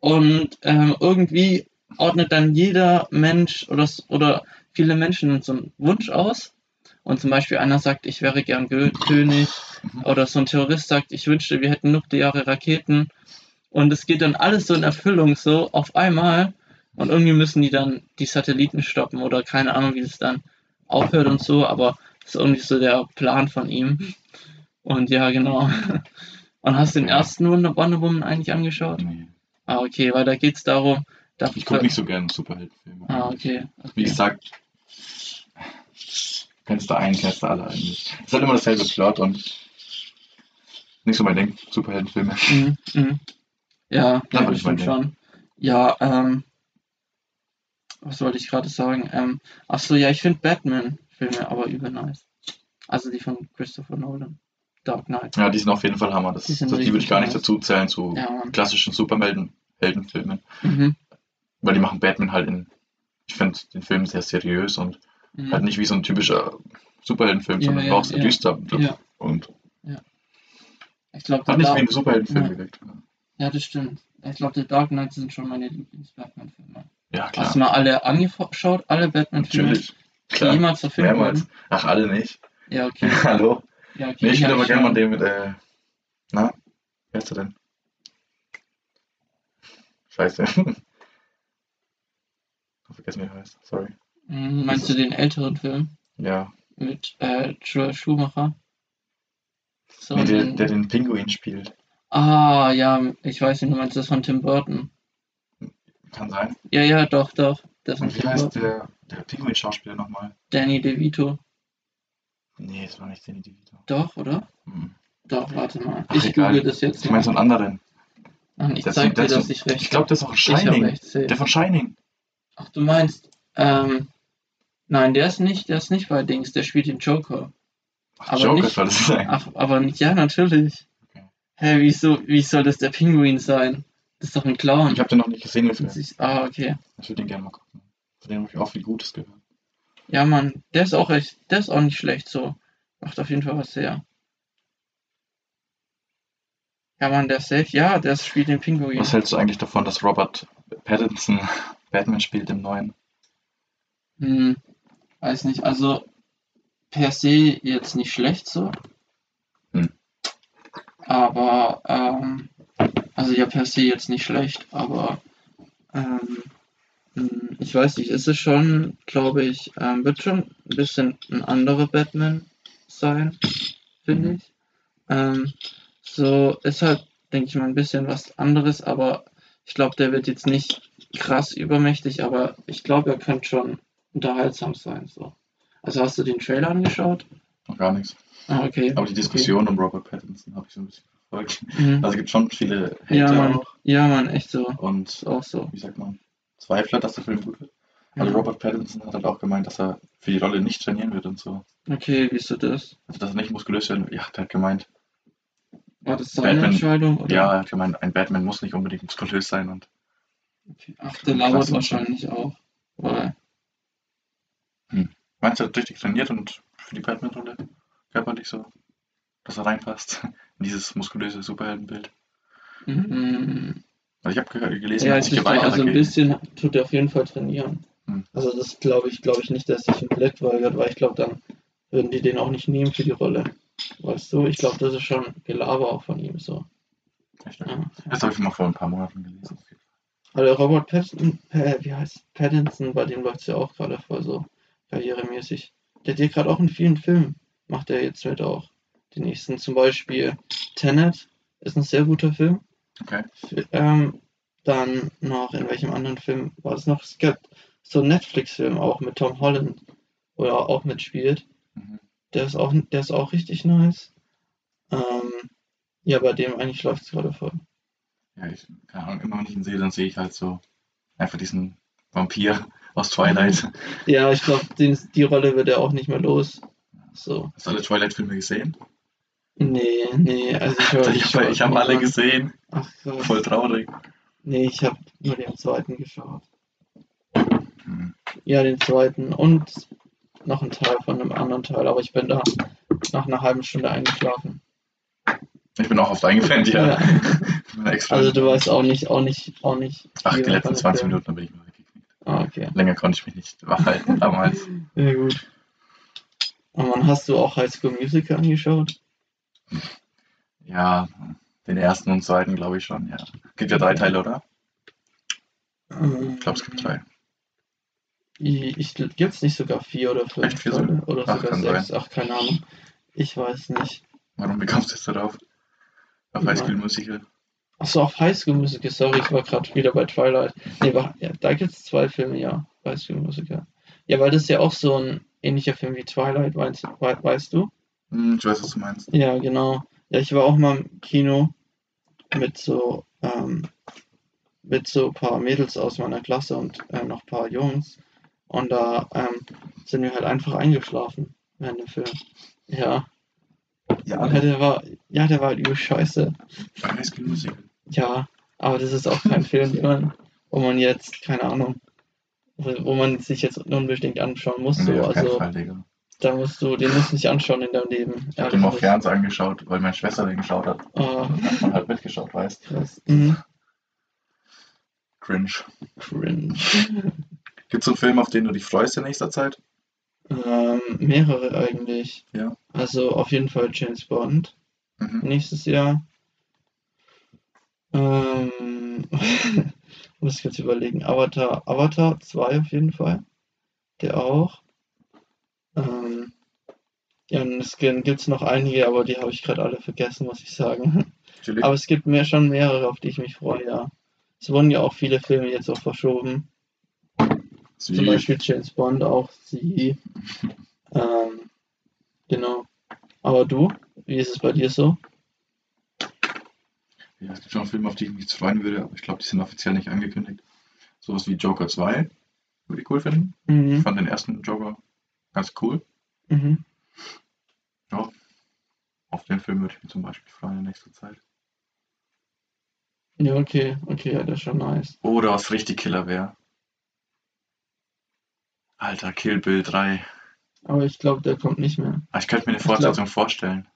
[SPEAKER 1] und ähm, irgendwie ordnet dann jeder Mensch oder, oder viele Menschen so einen Wunsch aus. Und zum Beispiel einer sagt, ich wäre gern König.
[SPEAKER 2] Mhm.
[SPEAKER 1] Oder so ein Terrorist sagt, ich wünschte, wir hätten nukleare Raketen. Und es geht dann alles so in Erfüllung, so auf einmal. Und irgendwie müssen die dann die Satelliten stoppen oder keine Ahnung, wie es dann aufhört und so. Aber das ist irgendwie so der Plan von ihm. Und ja, genau. Und hast du den ersten Wonder Wonder Woman eigentlich angeschaut?
[SPEAKER 2] Nee.
[SPEAKER 1] Ah, okay, weil da geht's darum, da
[SPEAKER 2] Ich gucke nicht so gerne Superheldenfilme.
[SPEAKER 1] Ah, okay.
[SPEAKER 2] Wie
[SPEAKER 1] okay.
[SPEAKER 2] gesagt, kennst du einen, kennst du alle eigentlich. Es ist halt immer dasselbe Plot und nicht so mein Ding, Superheldenfilme.
[SPEAKER 1] Mhm, mhm. Ja,
[SPEAKER 2] Ja,
[SPEAKER 1] das stimmt schon. Ja, ähm, was wollte ich gerade sagen? Ähm, ach so, ja, ich finde Batman-Filme aber übel nice. Also die von Christopher Nolan. Dark Knight.
[SPEAKER 2] Ja, die sind auf jeden Fall Hammer. Das,
[SPEAKER 1] Die
[SPEAKER 2] das, die würde ich gar nicht
[SPEAKER 1] nice.
[SPEAKER 2] dazu zählen zu
[SPEAKER 1] Ja,
[SPEAKER 2] klassischen Superheldenfilmen.
[SPEAKER 1] Mhm.
[SPEAKER 2] Weil die machen Batman halt in, ich finde den Film sehr seriös und
[SPEAKER 1] Mhm.
[SPEAKER 2] halt nicht wie so ein typischer Superheldenfilm,
[SPEAKER 1] Ja,
[SPEAKER 2] sondern
[SPEAKER 1] ja,
[SPEAKER 2] auch sehr düster
[SPEAKER 1] Ja.
[SPEAKER 2] und
[SPEAKER 1] Ich glaube,
[SPEAKER 2] hat nicht wie ein Superheldenfilm
[SPEAKER 1] Ja.
[SPEAKER 2] gewirkt.
[SPEAKER 1] Ja, das stimmt. Ich glaube, The Dark Knight sind schon meine Lieblings-Batman-Filme.
[SPEAKER 2] Ja, klar.
[SPEAKER 1] Hast du mal alle angeschaut? Alle Batman-Filme,
[SPEAKER 2] Natürlich.
[SPEAKER 1] die
[SPEAKER 2] Klar.
[SPEAKER 1] jemals verfilmt
[SPEAKER 2] Mehrmals.
[SPEAKER 1] wurden?
[SPEAKER 2] Ach, alle nicht.
[SPEAKER 1] Ja, okay.
[SPEAKER 2] Hallo?
[SPEAKER 1] Ja, okay.
[SPEAKER 2] Nee, ich würde aber gerne mal den mit, äh, na, wer ist der denn? Scheiße. Ich vergessen, wie er heißt. Sorry.
[SPEAKER 1] Mhm, Meinst du den älteren Film
[SPEAKER 2] Ja.
[SPEAKER 1] mit äh, Joel Schumacher? So,
[SPEAKER 2] Nee, der, der den Pinguin spielt.
[SPEAKER 1] Ah, ja, ich weiß nicht, du meinst das von Tim Burton.
[SPEAKER 2] Kann sein.
[SPEAKER 1] Ja, ja, doch, doch. Das
[SPEAKER 2] Und wie
[SPEAKER 1] Tim
[SPEAKER 2] heißt
[SPEAKER 1] Burton.
[SPEAKER 2] der, der Pinguin-Schauspieler nochmal?
[SPEAKER 1] Danny DeVito.
[SPEAKER 2] Nee, das war nicht Danny DeVito.
[SPEAKER 1] Doch, oder?
[SPEAKER 2] Hm.
[SPEAKER 1] Doch, warte mal.
[SPEAKER 2] Ach,
[SPEAKER 1] ich
[SPEAKER 2] egal.
[SPEAKER 1] google das jetzt
[SPEAKER 2] Ich meine so einen anderen.
[SPEAKER 1] Mann, ich
[SPEAKER 2] Das-
[SPEAKER 1] zeig dir,
[SPEAKER 2] das-
[SPEAKER 1] dass ich recht
[SPEAKER 2] Ich glaube, das ist auch Shining. Der von Shining.
[SPEAKER 1] Ach, du meinst, ähm, Nein, der ist nicht, der ist nicht bei Dings, der spielt den Joker.
[SPEAKER 2] Ach,
[SPEAKER 1] Aber
[SPEAKER 2] Joker
[SPEAKER 1] nicht-
[SPEAKER 2] soll das sein.
[SPEAKER 1] Ach, aber nicht, ja, natürlich. Hä, wieso, wie soll das der Pinguin sein? Das ist doch ein Clown.
[SPEAKER 2] Ich habe den noch nicht gesehen, den Film.
[SPEAKER 1] Ist- ah, okay.
[SPEAKER 2] Ich würde den gerne mal gucken. Von dem habe ich auch viel Gutes gehört.
[SPEAKER 1] Ja, Mann, der ist auch echt, der ist auch nicht schlecht so. Macht auf jeden Fall was her. Ja, Mann, der ist safe. Ja, der spielt den Pinguin.
[SPEAKER 2] Was hältst du eigentlich davon, dass Robert Pattinson Batman spielt im neuen?
[SPEAKER 1] Hm, weiß nicht. Also per se jetzt nicht schlecht so. Aber, ähm, also ja, per se jetzt nicht schlecht, aber ähm, hm, ich weiß nicht, ist es schon, glaube ich, ähm, wird schon ein bisschen ein anderer Batman sein, finde
[SPEAKER 2] Mhm.
[SPEAKER 1] ich. Ähm, so ist halt, denke ich mal, ein bisschen was anderes, aber ich glaube, der wird jetzt nicht krass übermächtig, aber ich glaube, er könnte schon unterhaltsam sein. So. Also hast du den Trailer angeschaut?
[SPEAKER 2] Noch gar nichts.
[SPEAKER 1] Ah, okay.
[SPEAKER 2] Aber die Diskussion um Robert Pattinson habe ich so ein bisschen verfolgt.
[SPEAKER 1] Mhm.
[SPEAKER 2] Also es gibt schon viele Hater
[SPEAKER 1] Ja, Mann.
[SPEAKER 2] auch.
[SPEAKER 1] Ja, Mann, echt so.
[SPEAKER 2] Und
[SPEAKER 1] auch so.
[SPEAKER 2] wie sagt man, Zweifler, dass der Film gut wird. Also
[SPEAKER 1] Ja.
[SPEAKER 2] Robert Pattinson hat halt auch gemeint, dass er für die Rolle nicht trainieren wird und so.
[SPEAKER 1] Okay, wie ist das?
[SPEAKER 2] Also dass er nicht muskulös werden wird. Ja, der hat gemeint,
[SPEAKER 1] War das seine
[SPEAKER 2] Batman-
[SPEAKER 1] Entscheidung? Oder?
[SPEAKER 2] ja, er hat gemeint, ein Batman muss nicht unbedingt muskulös sein und
[SPEAKER 1] Okay. Ach, der labert wahrscheinlich auch. Weil,
[SPEAKER 2] meinst du, er hat richtig trainiert und für die Batman-Rolle körperlich so, dass er reinpasst in dieses muskulöse Superheldenbild.
[SPEAKER 1] mhm.
[SPEAKER 2] Also ich habe gelesen,
[SPEAKER 1] Ja,
[SPEAKER 2] er hat
[SPEAKER 1] ich
[SPEAKER 2] geweigert
[SPEAKER 1] also ein bisschen tut er auf jeden Fall trainieren.
[SPEAKER 2] Hm.
[SPEAKER 1] Also das glaube ich, glaube ich nicht, dass sich komplett weigert, weil ich glaube, dann würden die den auch nicht nehmen für die Rolle. Weißt du, ich glaube, das ist schon Gelaber auch von ihm so.
[SPEAKER 2] Echt?
[SPEAKER 1] Ja.
[SPEAKER 2] Das habe ich mal vor ein paar Monaten gelesen.
[SPEAKER 1] Also Robert Pattinson, äh, wie heißt Pattinson, bei dem läuft es ja auch gerade voll so karrieremäßig. Der hat ja gerade auch in vielen Filmen, macht er jetzt mit auch. Die nächsten zum Beispiel Tenet ist ein sehr guter Film.
[SPEAKER 2] Okay.
[SPEAKER 1] F- Ähm, dann noch, in welchem anderen Film war es noch? Es gab so einen Netflix-Film auch mit Tom Holland, wo er auch mitspielt.
[SPEAKER 2] Mhm.
[SPEAKER 1] Der ist auch, der ist auch richtig nice. Ähm, ja, bei dem eigentlich läuft es gerade voll.
[SPEAKER 2] Ja, ich, keine Ahnung, immer wenn ich ihn sehe, dann sehe ich halt so einfach diesen Vampir aus Twilight.
[SPEAKER 1] Ja, ich glaube, die Rolle wird er auch nicht mehr los. So.
[SPEAKER 2] Hast du alle Twilight-Filme gesehen?
[SPEAKER 1] Nee, nee, also ich höre
[SPEAKER 2] Ich habe ich hab alle gesehen.
[SPEAKER 1] Ach krass.
[SPEAKER 2] Voll traurig.
[SPEAKER 1] Nee, ich habe nur den zweiten geschaut.
[SPEAKER 2] Hm.
[SPEAKER 1] Ja, den zweiten und noch ein Teil von einem anderen Teil, aber ich bin da nach einer halben Stunde eingeschlafen.
[SPEAKER 2] Ich bin auch oft eingepennt, ja.
[SPEAKER 1] Ja. Also du weißt auch nicht, auch nicht, auch nicht.
[SPEAKER 2] Ach, die letzten
[SPEAKER 1] von dem
[SPEAKER 2] 20
[SPEAKER 1] Film.
[SPEAKER 2] Minuten, bin ich mal weggeknickt.
[SPEAKER 1] Ah, okay.
[SPEAKER 2] Länger konnte ich mich nicht wach halten damals.
[SPEAKER 1] Ja, gut. Und hast du auch High School Musical angeschaut?
[SPEAKER 2] Ja, den ersten und zweiten glaube ich schon, ja. Gibt ja drei Teile, oder?
[SPEAKER 1] Ähm,
[SPEAKER 2] Ich glaube, es gibt drei.
[SPEAKER 1] Ich, ich gibt es nicht sogar vier oder fünf
[SPEAKER 2] Echt, vier
[SPEAKER 1] Teile? oder
[SPEAKER 2] Ach,
[SPEAKER 1] sogar sechs? Ach, keine Ahnung. Ich weiß nicht.
[SPEAKER 2] Warum wie kommst du jetzt darauf? Auf. High School Musical.
[SPEAKER 1] Achso, auf High School Musical, sorry, ich war gerade wieder bei Twilight. Nee, war, ja, da gibt es zwei Filme, ja. High School Musical. Ja, weil das ist ja auch so ein ähnlicher Film wie Twilight, weißt, wei- weißt du?
[SPEAKER 2] Hm, ich weiß, was du meinst.
[SPEAKER 1] Ja, genau. Ja, ich war auch mal im Kino mit so, ähm, mit so ein paar Mädels aus meiner Klasse und äh, noch ein paar Jungs. Und da ähm, sind wir halt einfach eingeschlafen während dem Film. Ja.
[SPEAKER 2] Ja,
[SPEAKER 1] Ja, der war, ja, der war halt übel scheiße.
[SPEAKER 2] bei High School Musical.
[SPEAKER 1] Ja, aber das ist auch kein Film, den man, wo man jetzt, keine Ahnung, wo, man sich jetzt unbedingt anschauen muss. So.
[SPEAKER 2] Nee, auf keinen
[SPEAKER 1] Also
[SPEAKER 2] Fall, Digga.
[SPEAKER 1] da musst du, den musst du nicht anschauen in deinem Leben.
[SPEAKER 2] Ich
[SPEAKER 1] Ja,
[SPEAKER 2] habe den mal auf Fernsehen angeschaut, weil meine Schwester den geschaut hat.
[SPEAKER 1] Ah,
[SPEAKER 2] Dann hat man halt mitgeschaut, weißt
[SPEAKER 1] krass. Mhm.
[SPEAKER 2] Cringe.
[SPEAKER 1] Cringe.
[SPEAKER 2] Gibt es so einen Film, auf den du dich freust in nächster Zeit?
[SPEAKER 1] Ähm, mehrere eigentlich.
[SPEAKER 2] Ja.
[SPEAKER 1] Also auf jeden Fall James Bond
[SPEAKER 2] Mhm.
[SPEAKER 1] nächstes Jahr. Ähm, muss ich jetzt überlegen. Avatar, Avatar 2 auf jeden Fall. Der auch. Ähm, ja, und es gibt es noch einige, aber die habe ich gerade alle vergessen, muss ich sagen.
[SPEAKER 2] Natürlich.
[SPEAKER 1] Aber es gibt mehr, schon mehrere, auf die ich mich freue, ja. Es wurden ja auch viele Filme jetzt auch verschoben. Zum
[SPEAKER 2] Sie,
[SPEAKER 1] Beispiel James Bond, auch sie. ähm, genau. Aber du, wie ist es bei dir so?
[SPEAKER 2] Ja, es gibt schon Filme, auf die ich mich freuen würde, aber ich glaube, die sind offiziell nicht angekündigt. Sowas wie Joker 2. würde ich cool finden. Ich
[SPEAKER 1] Mhm.
[SPEAKER 2] fand den ersten Joker ganz cool.
[SPEAKER 1] Mhm.
[SPEAKER 2] Auf den Film würde ich mich zum Beispiel freuen in nächster Zeit.
[SPEAKER 1] Ja, okay, okay, ja, das ist schon nice.
[SPEAKER 2] Oder was richtig Killer wäre. Alter, Kill Bill 3.
[SPEAKER 1] Aber ich glaube, der kommt nicht mehr.
[SPEAKER 2] Ah, Ich könnte mir eine
[SPEAKER 1] Ich glaub-
[SPEAKER 2] Fortsetzung vorstellen.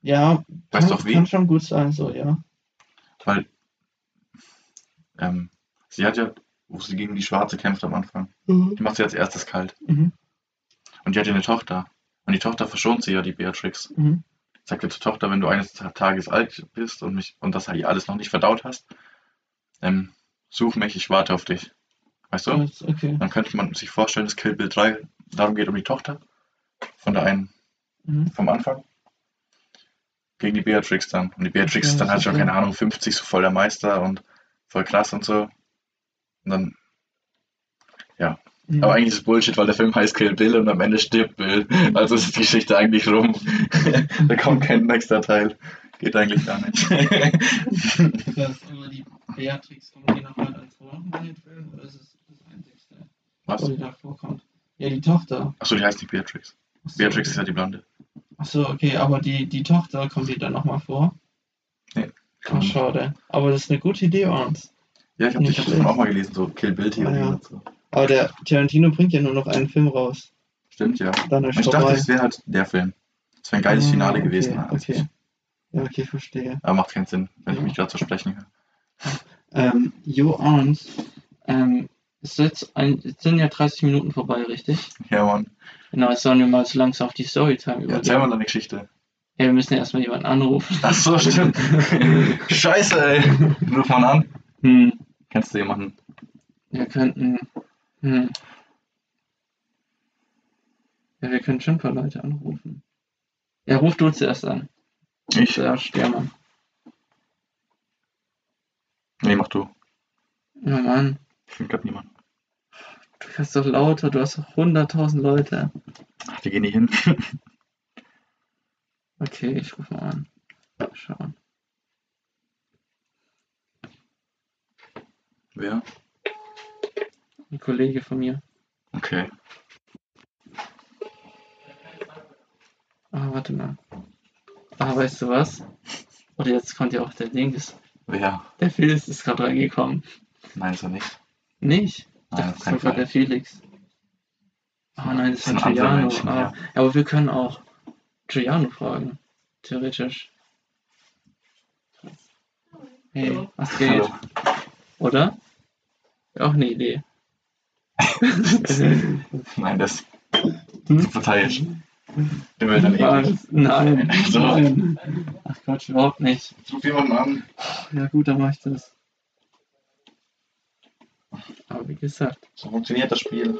[SPEAKER 1] Ja,
[SPEAKER 2] Weißt
[SPEAKER 1] kann,
[SPEAKER 2] du auch wie?
[SPEAKER 1] kann schon gut sein, so, ja.
[SPEAKER 2] Weil ähm, sie hat ja, wo sie gegen die Schwarze kämpft am Anfang,
[SPEAKER 1] Mhm.
[SPEAKER 2] die macht sie als erstes kalt.
[SPEAKER 1] Mhm.
[SPEAKER 2] Und die hat ja eine Tochter. Und die Tochter verschont sie ja, die Beatrix.
[SPEAKER 1] Mhm.
[SPEAKER 2] Sagt ihr zur Tochter, wenn du eines Tages alt bist und mich und das halt alles noch nicht verdaut hast, ähm, such mich, ich warte auf dich. Weißt du?
[SPEAKER 1] Okay.
[SPEAKER 2] Dann könnte man sich vorstellen, dass Kill Bill 3 darum geht um die Tochter von der einen
[SPEAKER 1] Mhm.
[SPEAKER 2] vom Anfang gegen die Beatrix dann. Und die Beatrix
[SPEAKER 1] Ja,
[SPEAKER 2] ist dann
[SPEAKER 1] das
[SPEAKER 2] halt
[SPEAKER 1] ist
[SPEAKER 2] schon,
[SPEAKER 1] ja-
[SPEAKER 2] keine Ahnung, 50, so voll der Meister und voll krass und so. Und dann,
[SPEAKER 1] Mhm.
[SPEAKER 2] aber eigentlich ist es Bullshit, weil der Film heißt Kill Bill und am Ende stirbt Bill. Also ist die Geschichte eigentlich rum. da kommt kein nächster Teil. Geht eigentlich gar nicht.
[SPEAKER 1] Krass, aber die Beatrix kommt die noch mal als Film oder ist es das Einzigste,
[SPEAKER 2] Was?
[SPEAKER 1] wo die da vorkommt? Ja, die Tochter.
[SPEAKER 2] Achso, die heißt nicht Beatrix.
[SPEAKER 1] Achso,
[SPEAKER 2] Beatrix ist
[SPEAKER 1] okay.
[SPEAKER 2] ja die Blonde.
[SPEAKER 1] Achso, okay, aber die, die Tochter kommt die dann nochmal vor?
[SPEAKER 2] Nee.
[SPEAKER 1] Ach, schade. Aber das ist eine gute Idee, Ernst.
[SPEAKER 2] Ja, ich habe ich hab das auch mal gelesen, so Kill Bill Theorie
[SPEAKER 1] Ah, ja.
[SPEAKER 2] und so.
[SPEAKER 1] Aber der Tarantino bringt ja nur noch einen Film raus.
[SPEAKER 2] Stimmt, ja.
[SPEAKER 1] Dann ist
[SPEAKER 2] Ich dachte, das wäre halt der Film. Das wäre ein geiles
[SPEAKER 1] Ah,
[SPEAKER 2] Finale
[SPEAKER 1] okay,
[SPEAKER 2] gewesen. sich.
[SPEAKER 1] Okay. Ja, okay, verstehe.
[SPEAKER 2] Aber macht keinen Sinn, wenn ich
[SPEAKER 1] Ja.
[SPEAKER 2] mich gerade zu sprechen höre.
[SPEAKER 1] Ähm, Jo Ernst, ähm, es, ist jetzt ein, es sind ja 30 Minuten vorbei, richtig?
[SPEAKER 2] Ja, Mann.
[SPEAKER 1] Genau, jetzt sollen wir mal so langsam auf die Storytime
[SPEAKER 2] Ja, erzähl mal
[SPEAKER 1] übergehen.
[SPEAKER 2] deine Geschichte.
[SPEAKER 1] Ja, wir müssen ja erstmal jemanden anrufen.
[SPEAKER 2] Ach so, stimmt. Scheiße, ey. Ruf mal an.
[SPEAKER 1] Hm,
[SPEAKER 2] Kennst du jemanden?
[SPEAKER 1] wir könnten. Hm. Ja, wir können schon ein paar Leute anrufen. Ja, ruf du zuerst an.
[SPEAKER 2] Ich?
[SPEAKER 1] Ja, Stermann.
[SPEAKER 2] Nee, mach du.
[SPEAKER 1] Ja, Mann.
[SPEAKER 2] Ich finde gerade niemanden.
[SPEAKER 1] Du kannst doch lauter, du hast doch 100.000 Leute.
[SPEAKER 2] Ach, die gehen nicht hin.
[SPEAKER 1] Okay, ich rufe mal an. Mal Schauen.
[SPEAKER 2] Wer?
[SPEAKER 1] Ein Kollege von mir.
[SPEAKER 2] Okay.
[SPEAKER 1] Ah, warte mal. Ah, weißt du was? Oder jetzt kommt ja auch der Dings.
[SPEAKER 2] Wer?
[SPEAKER 1] Der Felix ist gerade reingekommen.
[SPEAKER 2] Nein, er nicht.
[SPEAKER 1] Nicht?
[SPEAKER 2] Nein,
[SPEAKER 1] das
[SPEAKER 2] auf
[SPEAKER 1] ist sogar der Felix. Ah nein, das
[SPEAKER 2] Das
[SPEAKER 1] ist
[SPEAKER 2] sind andere
[SPEAKER 1] Giuliano.
[SPEAKER 2] Menschen,
[SPEAKER 1] Ah,
[SPEAKER 2] ja.
[SPEAKER 1] ja, aber wir können auch Giuliano fragen. Theoretisch. Hey, was geht?
[SPEAKER 2] Hallo.
[SPEAKER 1] Oder? Auch eine Idee.
[SPEAKER 2] Nein, das
[SPEAKER 1] Hm?
[SPEAKER 2] ist parteiisch. Will dann eh.
[SPEAKER 1] Was? Nein,
[SPEAKER 2] So.
[SPEAKER 1] nein. Ach Quatsch, überhaupt nicht.
[SPEAKER 2] Ich ruf jemanden an.
[SPEAKER 1] Ja gut, dann mach ich das. Aber wie gesagt,
[SPEAKER 2] So funktioniert das Spiel.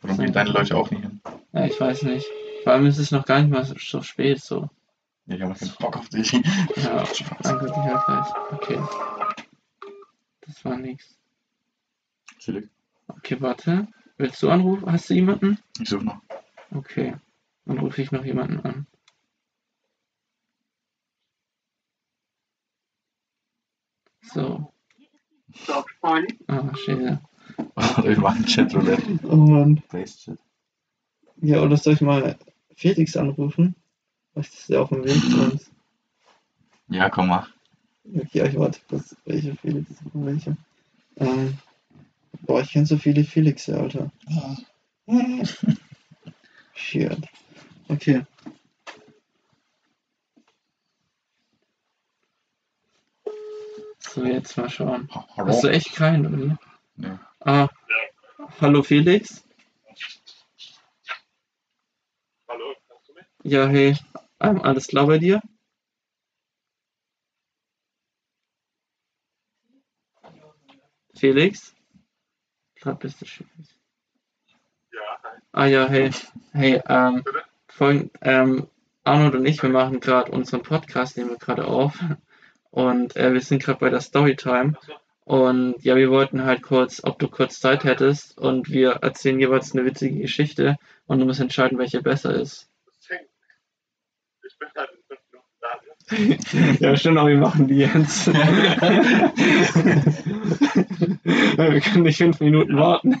[SPEAKER 2] Warum gehen deine Leute auch nicht hin?
[SPEAKER 1] ja, ich weiß nicht. Vor allem ist es noch gar nicht mal so spät so.
[SPEAKER 2] Ja, die haben doch keinen Bock auf dich.
[SPEAKER 1] Ja, danke dir halt gleich. Okay. Das war nix.
[SPEAKER 2] Chillig.
[SPEAKER 1] Okay, warte. Willst du anrufen? Hast du jemanden?
[SPEAKER 2] Ich suche noch.
[SPEAKER 1] Okay. Dann rufe ich noch jemanden an. So. Ah, scheiße.
[SPEAKER 2] Wir machen Chatroulette.
[SPEAKER 1] Oh Mann.
[SPEAKER 2] Chat.
[SPEAKER 1] Ja, oder soll ich mal Felix anrufen? Vielleicht ist der auf dem Weg zu uns.
[SPEAKER 2] Ja, komm, mach.
[SPEAKER 1] Okay, ich warte kurz. Welche Felix? Welche? Ähm, boah, ich kenne so viele Felixe, Alter. Shit. Okay. So, jetzt mal schauen.
[SPEAKER 2] Hallo?
[SPEAKER 1] Hast du echt keinen, oder?
[SPEAKER 2] Nee.
[SPEAKER 1] Ah, hallo Felix?
[SPEAKER 3] Hallo, kannst du mich?
[SPEAKER 1] Ja, hey. Ähm, alles klar bei dir? Felix? Gerade bist du schwierig.
[SPEAKER 3] Ja, hi.
[SPEAKER 1] Ah ja, hey. Hey, ähm,
[SPEAKER 3] Bitte?
[SPEAKER 1] folgend, ähm, Arnold und ich, wir machen gerade unseren Podcast, nehmen wir gerade auf. Und äh, wir sind gerade bei der Storytime. Und ja, wir wollten halt kurz, ob du kurz Zeit hättest und wir erzählen jeweils eine witzige Geschichte und du musst entscheiden, welche besser ist.
[SPEAKER 3] Ich bin halt in fünf Minuten da.
[SPEAKER 1] ja, stimmt, aber wir machen die jetzt. wir können nicht fünf Minuten warten.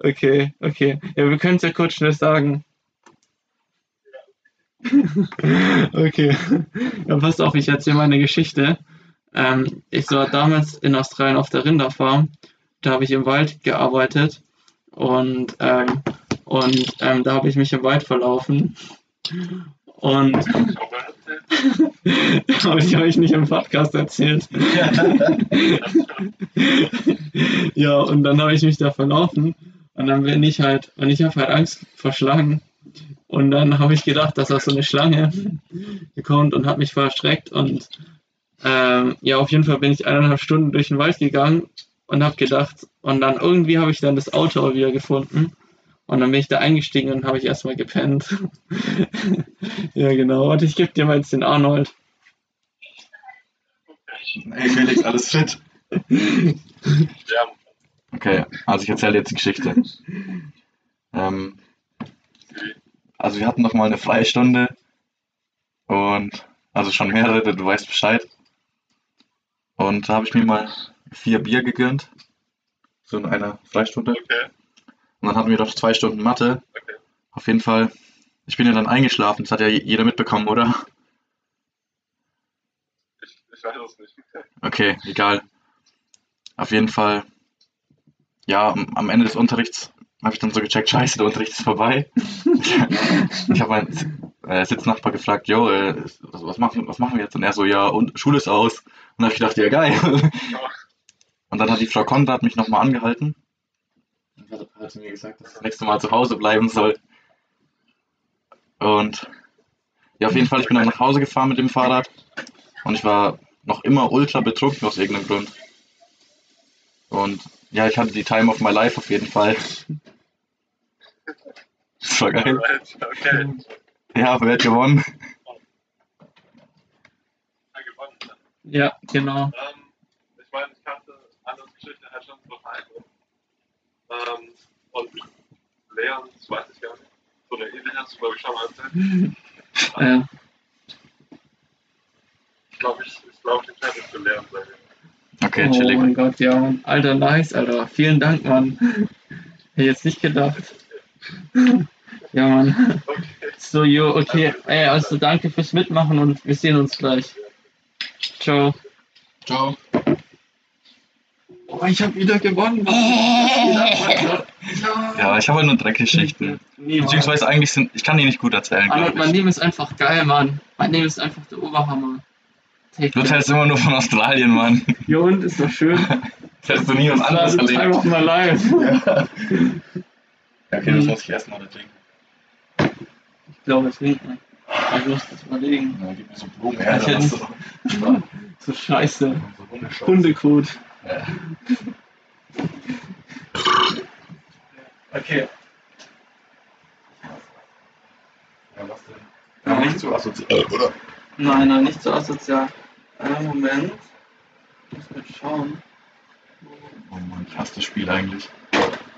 [SPEAKER 1] Okay, okay. Ja, wir können es ja kurz schnell sagen. Okay. Ja, passt auf, ich erzähle meine Geschichte. Ähm, ich war damals in Australien auf der Rinderfarm. Da habe ich im Wald gearbeitet und, ähm, und ähm, da habe ich mich im Wald verlaufen. Und habe ich nicht im Podcast erzählt. ja, und dann habe ich mich da verlaufen und dann bin ich halt, und ich habe halt Angst vor Schlangen. Und dann habe ich gedacht, dass da so eine Schlange kommt und habe mich voll erschreckt. Und ähm, ja, auf jeden Fall bin ich eineinhalb Stunden durch den Wald gegangen und habe gedacht, und dann irgendwie habe ich dann das Auto wieder gefunden. Und dann bin ich da eingestiegen und habe ich erstmal gepennt. ja, genau. Und ich gebe dir mal jetzt den Arnold.
[SPEAKER 2] Ey, Felix, alles fit.
[SPEAKER 3] Ja,
[SPEAKER 2] Okay, also ich erzähle jetzt die Geschichte. Ähm, also wir hatten noch mal eine Freistunde und also schon mehrere, du weißt Bescheid. Und da habe ich mir mal vier Bier gegönnt, so in einer Freistunde.
[SPEAKER 3] okay,
[SPEAKER 2] Und dann hatten wir noch zwei Stunden Mathe.
[SPEAKER 3] okay.
[SPEAKER 2] Auf jeden Fall, ich bin ja dann eingeschlafen, das hat ja jeder mitbekommen, oder?
[SPEAKER 3] Ich, ich weiß es nicht.
[SPEAKER 2] Okay, egal. Auf jeden Fall, ja, am Ende des Unterrichts habe ich dann so gecheckt, scheiße, der Unterricht ist vorbei. ich habe meinen äh, Sitznachbar gefragt, yo, äh, was, was, machen, was machen wir jetzt? Und er so, ja, und Schule ist aus. Und dann habe ich gedacht, ja, geil. Und dann hat die Frau Konrad mich nochmal angehalten. Und hat, mir gesagt, dass ich das nächste Mal zu Hause bleiben soll. Und ja, auf jeden Fall, ich bin dann nach Hause gefahren mit dem Fahrrad. Und ich war noch immer ultra betrunken aus irgendeinem Grund. Und ja, ich hatte die Time of my life auf jeden Fall. Das war geil.
[SPEAKER 3] Alright, okay.
[SPEAKER 2] Ja, wer hat gewonnen?
[SPEAKER 3] Ja, gewonnen.
[SPEAKER 1] Ja, genau.
[SPEAKER 3] Ähm, ich meine, ich kannte Annas Geschichte halt schon so halb. Ähm, und Leon, das weiß ich gar nicht. So eine ähnliche hast du, glaube ich, schon mal erzählt.
[SPEAKER 1] Äh,
[SPEAKER 3] Ich glaube, ich, ich, glaub, ich entscheide mich für Leon sein.
[SPEAKER 2] Okay,
[SPEAKER 1] oh
[SPEAKER 2] chillig.
[SPEAKER 1] mein Gott, ja. Alter, nice, Alter. Vielen Dank, Mann. Hätte jetzt nicht gedacht. Ja, Mann.
[SPEAKER 3] Okay.
[SPEAKER 1] So, jo, okay. Ey, also danke fürs Mitmachen und wir sehen uns gleich. Ciao.
[SPEAKER 2] Ciao.
[SPEAKER 1] Oh, ich habe wieder gewonnen. Ja,
[SPEAKER 2] Ja, ich habe halt nur Dreckgeschichten. Beziehungsweise eigentlich sind, ich kann die nicht gut erzählen,
[SPEAKER 1] Arnold,
[SPEAKER 2] glaube
[SPEAKER 1] mein
[SPEAKER 2] ich.
[SPEAKER 1] Leben ist einfach geil, Mann. Mein Leben ist einfach der Oberhammer. Take
[SPEAKER 2] Du erzählst immer nur von Australien, Mann.
[SPEAKER 1] Ja, und ist doch schön.
[SPEAKER 2] Erzählst du nie was
[SPEAKER 1] Das
[SPEAKER 2] anderes erlebt.
[SPEAKER 1] of my life.
[SPEAKER 2] Ja. ja, okay, das muss ich erstmal trinken.
[SPEAKER 1] Ich glaube, es regnet. Ich muss das überlegen.
[SPEAKER 2] Ja, gib mir so Blumen
[SPEAKER 1] Ja,
[SPEAKER 2] her, du so
[SPEAKER 1] So scheiße.
[SPEAKER 2] Hundescheiße.
[SPEAKER 1] Hundekot.
[SPEAKER 2] Ja.
[SPEAKER 1] Okay.
[SPEAKER 2] Ja, was denn? Ja, nicht zu assoziiert, oder?
[SPEAKER 1] Nein, nein, nicht so asozial. Einen Moment. Ich muss mal schauen.
[SPEAKER 2] Oh Mann, ich hasse das Spiel eigentlich.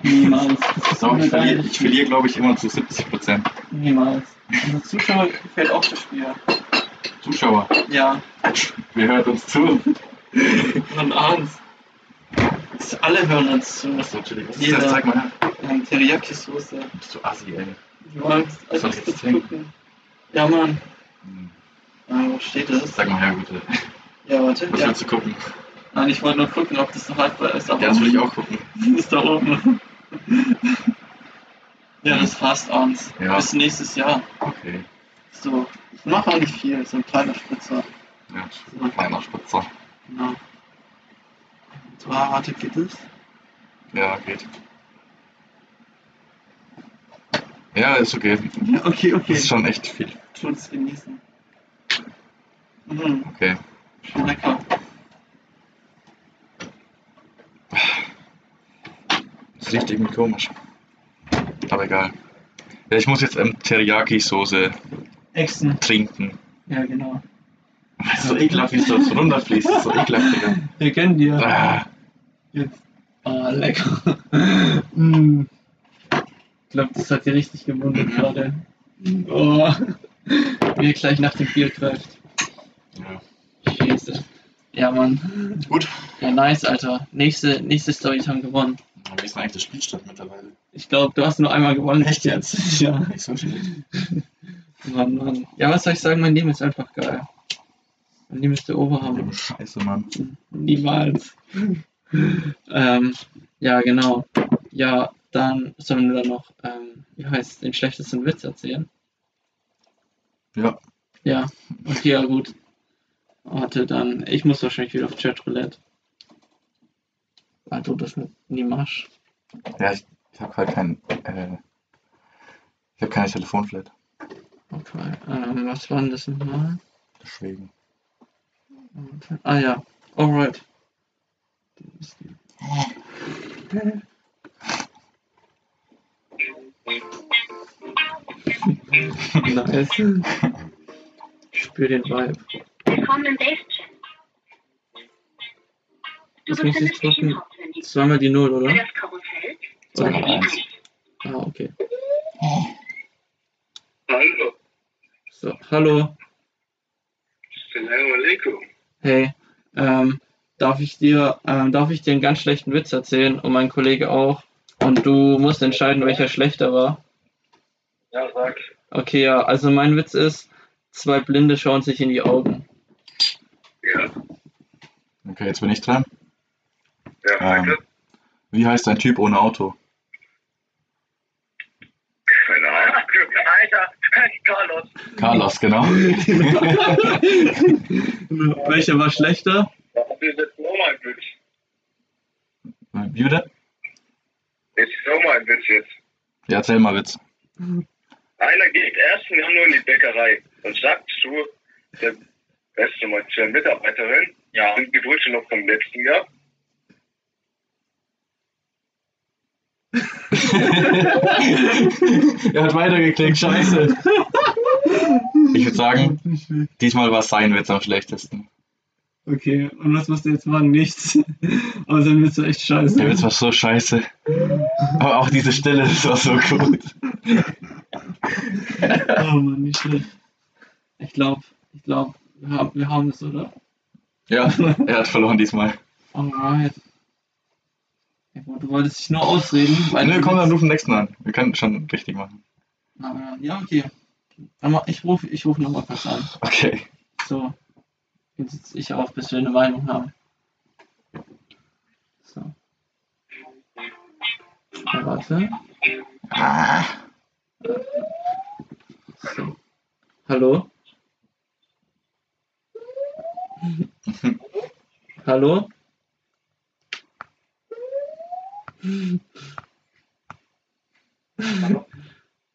[SPEAKER 1] Niemals. Das
[SPEAKER 2] Doch, ich verliere, ich verliere glaube ich, immer zu 70 Prozent.
[SPEAKER 1] Niemals. Und Zuschauer gefällt auch das Spiel.
[SPEAKER 2] Zuschauer,
[SPEAKER 1] Ja.
[SPEAKER 2] wir hören uns zu.
[SPEAKER 1] Und abends. Alle hören uns zu.
[SPEAKER 2] Achso, natürlich. Was ist das? Zeig mal her.
[SPEAKER 1] Wir haben Teriyaki-Soße.
[SPEAKER 2] Bist du assi, ey.
[SPEAKER 1] Du magst kurz
[SPEAKER 2] trinken?
[SPEAKER 1] gucken. Ja, Mann.
[SPEAKER 2] Hm.
[SPEAKER 1] Ah, wo steht das?
[SPEAKER 2] Sag mal her, bitte.
[SPEAKER 1] Ja, warte.
[SPEAKER 2] Was
[SPEAKER 1] Ja.
[SPEAKER 2] willst du gucken?
[SPEAKER 1] Nein, ich wollte nur gucken, ob das noch haltbar ist. Aber
[SPEAKER 2] Ja, das will ich auch gucken.
[SPEAKER 1] Das ist da oben. ja, das fast abends.
[SPEAKER 2] Ja.
[SPEAKER 1] Bis nächstes Jahr.
[SPEAKER 2] Okay.
[SPEAKER 1] So, ich mache auch nicht viel, so ein kleiner Spritzer.
[SPEAKER 2] Ja, kleiner Spitzer.
[SPEAKER 1] Genau. So, ah, warte, geht das?
[SPEAKER 2] Ja, geht. Ja, ist okay.
[SPEAKER 1] Ja, okay, okay.
[SPEAKER 2] Ist schon echt viel.
[SPEAKER 1] Tut es genießen. Mhm,
[SPEAKER 2] Okay.
[SPEAKER 1] schon lecker.
[SPEAKER 2] Das riecht irgendwie komisch. Aber egal. Ja, ich muss jetzt ähm, Teriyaki-Soße
[SPEAKER 1] Echsen.
[SPEAKER 2] trinken.
[SPEAKER 1] Ja, genau.
[SPEAKER 2] So ekelhaft, wie es so runterfließt. Das ist so ekelhaft, Digga.
[SPEAKER 1] Wir kennen die ja.
[SPEAKER 2] Ah,
[SPEAKER 1] Jetzt. Ah, lecker. mm. Ich glaube, das hat dir richtig gewundert
[SPEAKER 2] Mhm.
[SPEAKER 1] gerade. Oh. Wie er gleich nach dem Bier greift.
[SPEAKER 2] Ja.
[SPEAKER 1] Scheiße. Ja, Mann.
[SPEAKER 2] Gut.
[SPEAKER 1] Ja, nice, Alter. Nächste, nächste Stories haben gewonnen.
[SPEAKER 2] Wie ist denn eigentlich der Spielstand mittlerweile?
[SPEAKER 1] Ich glaube, du hast nur einmal gewonnen.
[SPEAKER 2] Echt jetzt?
[SPEAKER 1] Ja.
[SPEAKER 2] Nicht so schlecht.
[SPEAKER 1] Mann, Mann. Ja, was soll ich sagen? Mein Leben ist einfach geil. Mein Leben ist der Oberhammer.
[SPEAKER 2] Scheiße, Mann.
[SPEAKER 1] Niemals. ähm, ja, genau. Ja, dann sollen wir dann noch, ähm, wie heißt den schlechtesten Witz erzählen?
[SPEAKER 2] Ja.
[SPEAKER 1] Ja, okay, ja gut. Warte, dann, ich muss wahrscheinlich wieder auf Chatroulette. Du das mit Nimasch.
[SPEAKER 2] Ja, ich, ich habe halt kein. Äh, ich habe keine Telefonflat.
[SPEAKER 1] Okay, ähm, was war denn das nochmal?
[SPEAKER 2] Deswegen.
[SPEAKER 1] Warte. Ah ja, alright. nice. Ich spür den Vibe.
[SPEAKER 4] Willkommen im Base
[SPEAKER 1] Das muss ich drücken. Zweimal die Null, oder?
[SPEAKER 4] das Karussell
[SPEAKER 2] Sag
[SPEAKER 4] drücke
[SPEAKER 2] mal
[SPEAKER 4] die
[SPEAKER 2] eins.
[SPEAKER 4] 1.
[SPEAKER 1] Ah, okay.
[SPEAKER 3] Hallo,
[SPEAKER 1] So, hallo.
[SPEAKER 3] Assalamu alaikum.
[SPEAKER 1] Hey, ähm, darf ich dir, ähm, darf ich dir einen ganz schlechten Witz erzählen und mein Kollege auch? Und du musst entscheiden, welcher schlechter war.
[SPEAKER 3] Ja, sag.
[SPEAKER 1] Okay, ja, also mein Witz ist, zwei Blinde schauen sich in die Augen.
[SPEAKER 3] Ja,
[SPEAKER 2] Okay, jetzt bin ich dran. Ähm, wie heißt ein Typ ohne Auto?
[SPEAKER 3] Keine Ahnung. Alter, Carlos.
[SPEAKER 2] Carlos, genau.
[SPEAKER 1] Welcher war schlechter?
[SPEAKER 3] Das ist jetzt nochmal ein Witz.
[SPEAKER 2] Wie bitte?
[SPEAKER 3] Jetzt ist nochmal ein Witz jetzt.
[SPEAKER 2] Ja, erzähl mal Witz.
[SPEAKER 3] Einer geht erst im Januar in die Bäckerei und sagt zu der beste mal zur Mitarbeiterin, ja, sind die Brötchen noch vom letzten Jahr?
[SPEAKER 2] er hat weitergeklickt, scheiße. Ich würde sagen, diesmal war sein Witz am schlechtesten.
[SPEAKER 1] Okay, und was musst du jetzt machen? Nichts. Aber dann bist du echt scheiße.
[SPEAKER 2] Der Witz war so scheiße. Aber auch diese Stelle, das war so gut.
[SPEAKER 1] Oh Mann, nicht schlecht. Ich glaube, ich glaube, wir haben, wir haben es, oder?
[SPEAKER 2] Ja, er hat verloren diesmal.
[SPEAKER 1] Alright. Du wolltest dich nur ausreden. Weil du
[SPEAKER 2] komm, dann ruf den nächsten an. Wir können schon richtig machen.
[SPEAKER 1] Ja, okay. Ich rufe ich ruf nochmal kurz an.
[SPEAKER 2] Okay.
[SPEAKER 1] So. Jetzt sitze ich auf, bis wir eine Meinung haben. So. Ja, warte.
[SPEAKER 2] Ah,
[SPEAKER 1] So. Hallo? Hallo?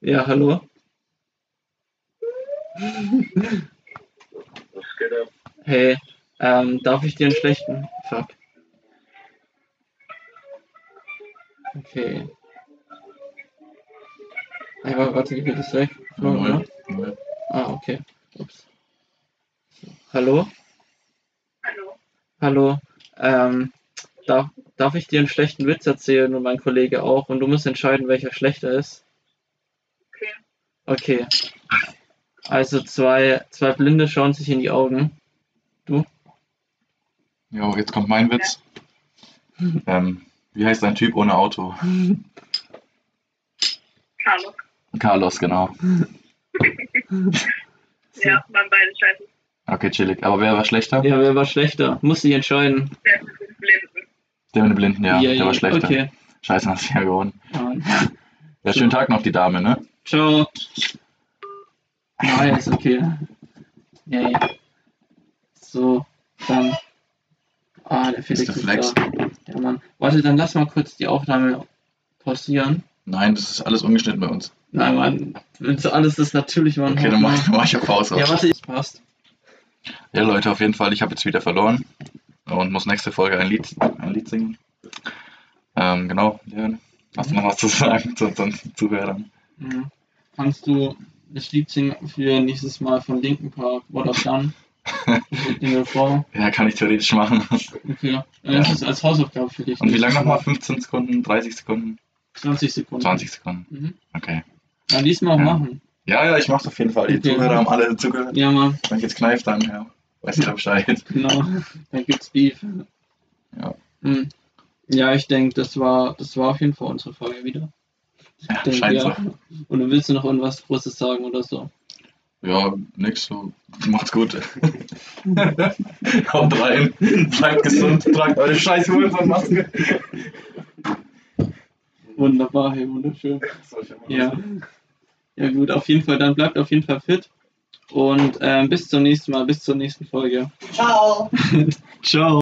[SPEAKER 1] Ja, hallo?
[SPEAKER 3] Was geht ab?
[SPEAKER 1] Hey, ähm, darf ich dir einen schlechten? Fuck. Okay. Aber warte, wie geht das weg?
[SPEAKER 2] Null. Null.
[SPEAKER 1] Ah, okay. Ups. So. Hallo?
[SPEAKER 4] Hallo.
[SPEAKER 1] Hallo. Ähm, darf, darf ich dir einen schlechten Witz erzählen und mein Kollege auch und du musst entscheiden, welcher schlechter ist?
[SPEAKER 4] Okay.
[SPEAKER 1] Okay. Also zwei, zwei Blinde schauen sich in die Augen.
[SPEAKER 2] Jo, jetzt kommt mein Witz. Ähm, wie heißt ein Typ ohne Auto?
[SPEAKER 4] Hallo.
[SPEAKER 2] Carlos, genau.
[SPEAKER 4] Ja, waren beide scheiße.
[SPEAKER 2] Okay, chillig. Aber wer war schlechter?
[SPEAKER 1] Ja, wer war schlechter? Muss ich entscheiden.
[SPEAKER 4] Der mit den Blinden.
[SPEAKER 2] Der mit den Blinden, ja, der war schlechter.
[SPEAKER 1] Okay.
[SPEAKER 2] Scheiße, hast du ja gewonnen.
[SPEAKER 1] Ah,
[SPEAKER 2] Ja, schönen Tag noch, die Dame, ne?
[SPEAKER 1] Ciao. Nice, okay. Yay. So, dann. Ah, der Felix ist
[SPEAKER 2] Flex.
[SPEAKER 1] da. Ja, Mann. Warte, dann lass mal kurz die Aufnahme pausieren.
[SPEAKER 2] Nein, das ist alles ungeschnitten bei uns.
[SPEAKER 1] Nein, Mann. Du alles das natürlich machen?
[SPEAKER 2] Okay, dann mach, dann mach ich auf Pause.
[SPEAKER 1] Ja, warte, es passt.
[SPEAKER 2] Ja, Leute, auf jeden Fall, ich habe jetzt wieder verloren und muss nächste Folge ein Lied, ein Lied singen. Ähm, genau, Leon, hast du noch was zu sagen zu unseren Zuhörern?
[SPEAKER 1] Mhm. Kannst du das Lied singen für nächstes Mal von Linken Park, What I've Done?
[SPEAKER 2] Ja, kann ich theoretisch machen.
[SPEAKER 1] Okay. Ja. Das ist als Hausaufgabe für dich.
[SPEAKER 2] Und wie lange nochmal?
[SPEAKER 1] Mal
[SPEAKER 2] 15 Sekunden, 30 Sekunden,
[SPEAKER 1] 20 Sekunden.
[SPEAKER 2] 20 Sekunden?
[SPEAKER 1] Mhm.
[SPEAKER 2] Okay.
[SPEAKER 1] Ja, diesmal auch
[SPEAKER 2] Ja.
[SPEAKER 1] machen.
[SPEAKER 2] Ja, ja, ich mach's auf jeden Fall. Die
[SPEAKER 1] Okay.
[SPEAKER 2] Zuhörer haben alle zugehört.
[SPEAKER 1] Ja, Mann,
[SPEAKER 2] Wenn ich jetzt kneif, dann ja, weiß jeder Bescheid.
[SPEAKER 1] genau. Dann gibt's Beef.
[SPEAKER 2] Ja.
[SPEAKER 1] Hm. Ja, ich denke, das war, das war auf jeden Fall unsere Folge wieder.
[SPEAKER 2] Ja,
[SPEAKER 1] Denk,
[SPEAKER 2] scheint
[SPEAKER 1] ja.
[SPEAKER 2] so.
[SPEAKER 1] Und dann willst du noch irgendwas Großes sagen oder so?
[SPEAKER 2] Ja, nix so. Macht's gut. Haut rein. Bleibt gesund. Tragt eure scheiß Maske.
[SPEAKER 1] Wunderbar, hey, wunderschön. Ja. Ja gut, auf jeden Fall, dann bleibt auf jeden Fall fit. Und ähm, bis zum nächsten Mal, bis zur nächsten Folge.
[SPEAKER 4] Ciao.
[SPEAKER 1] Ciao.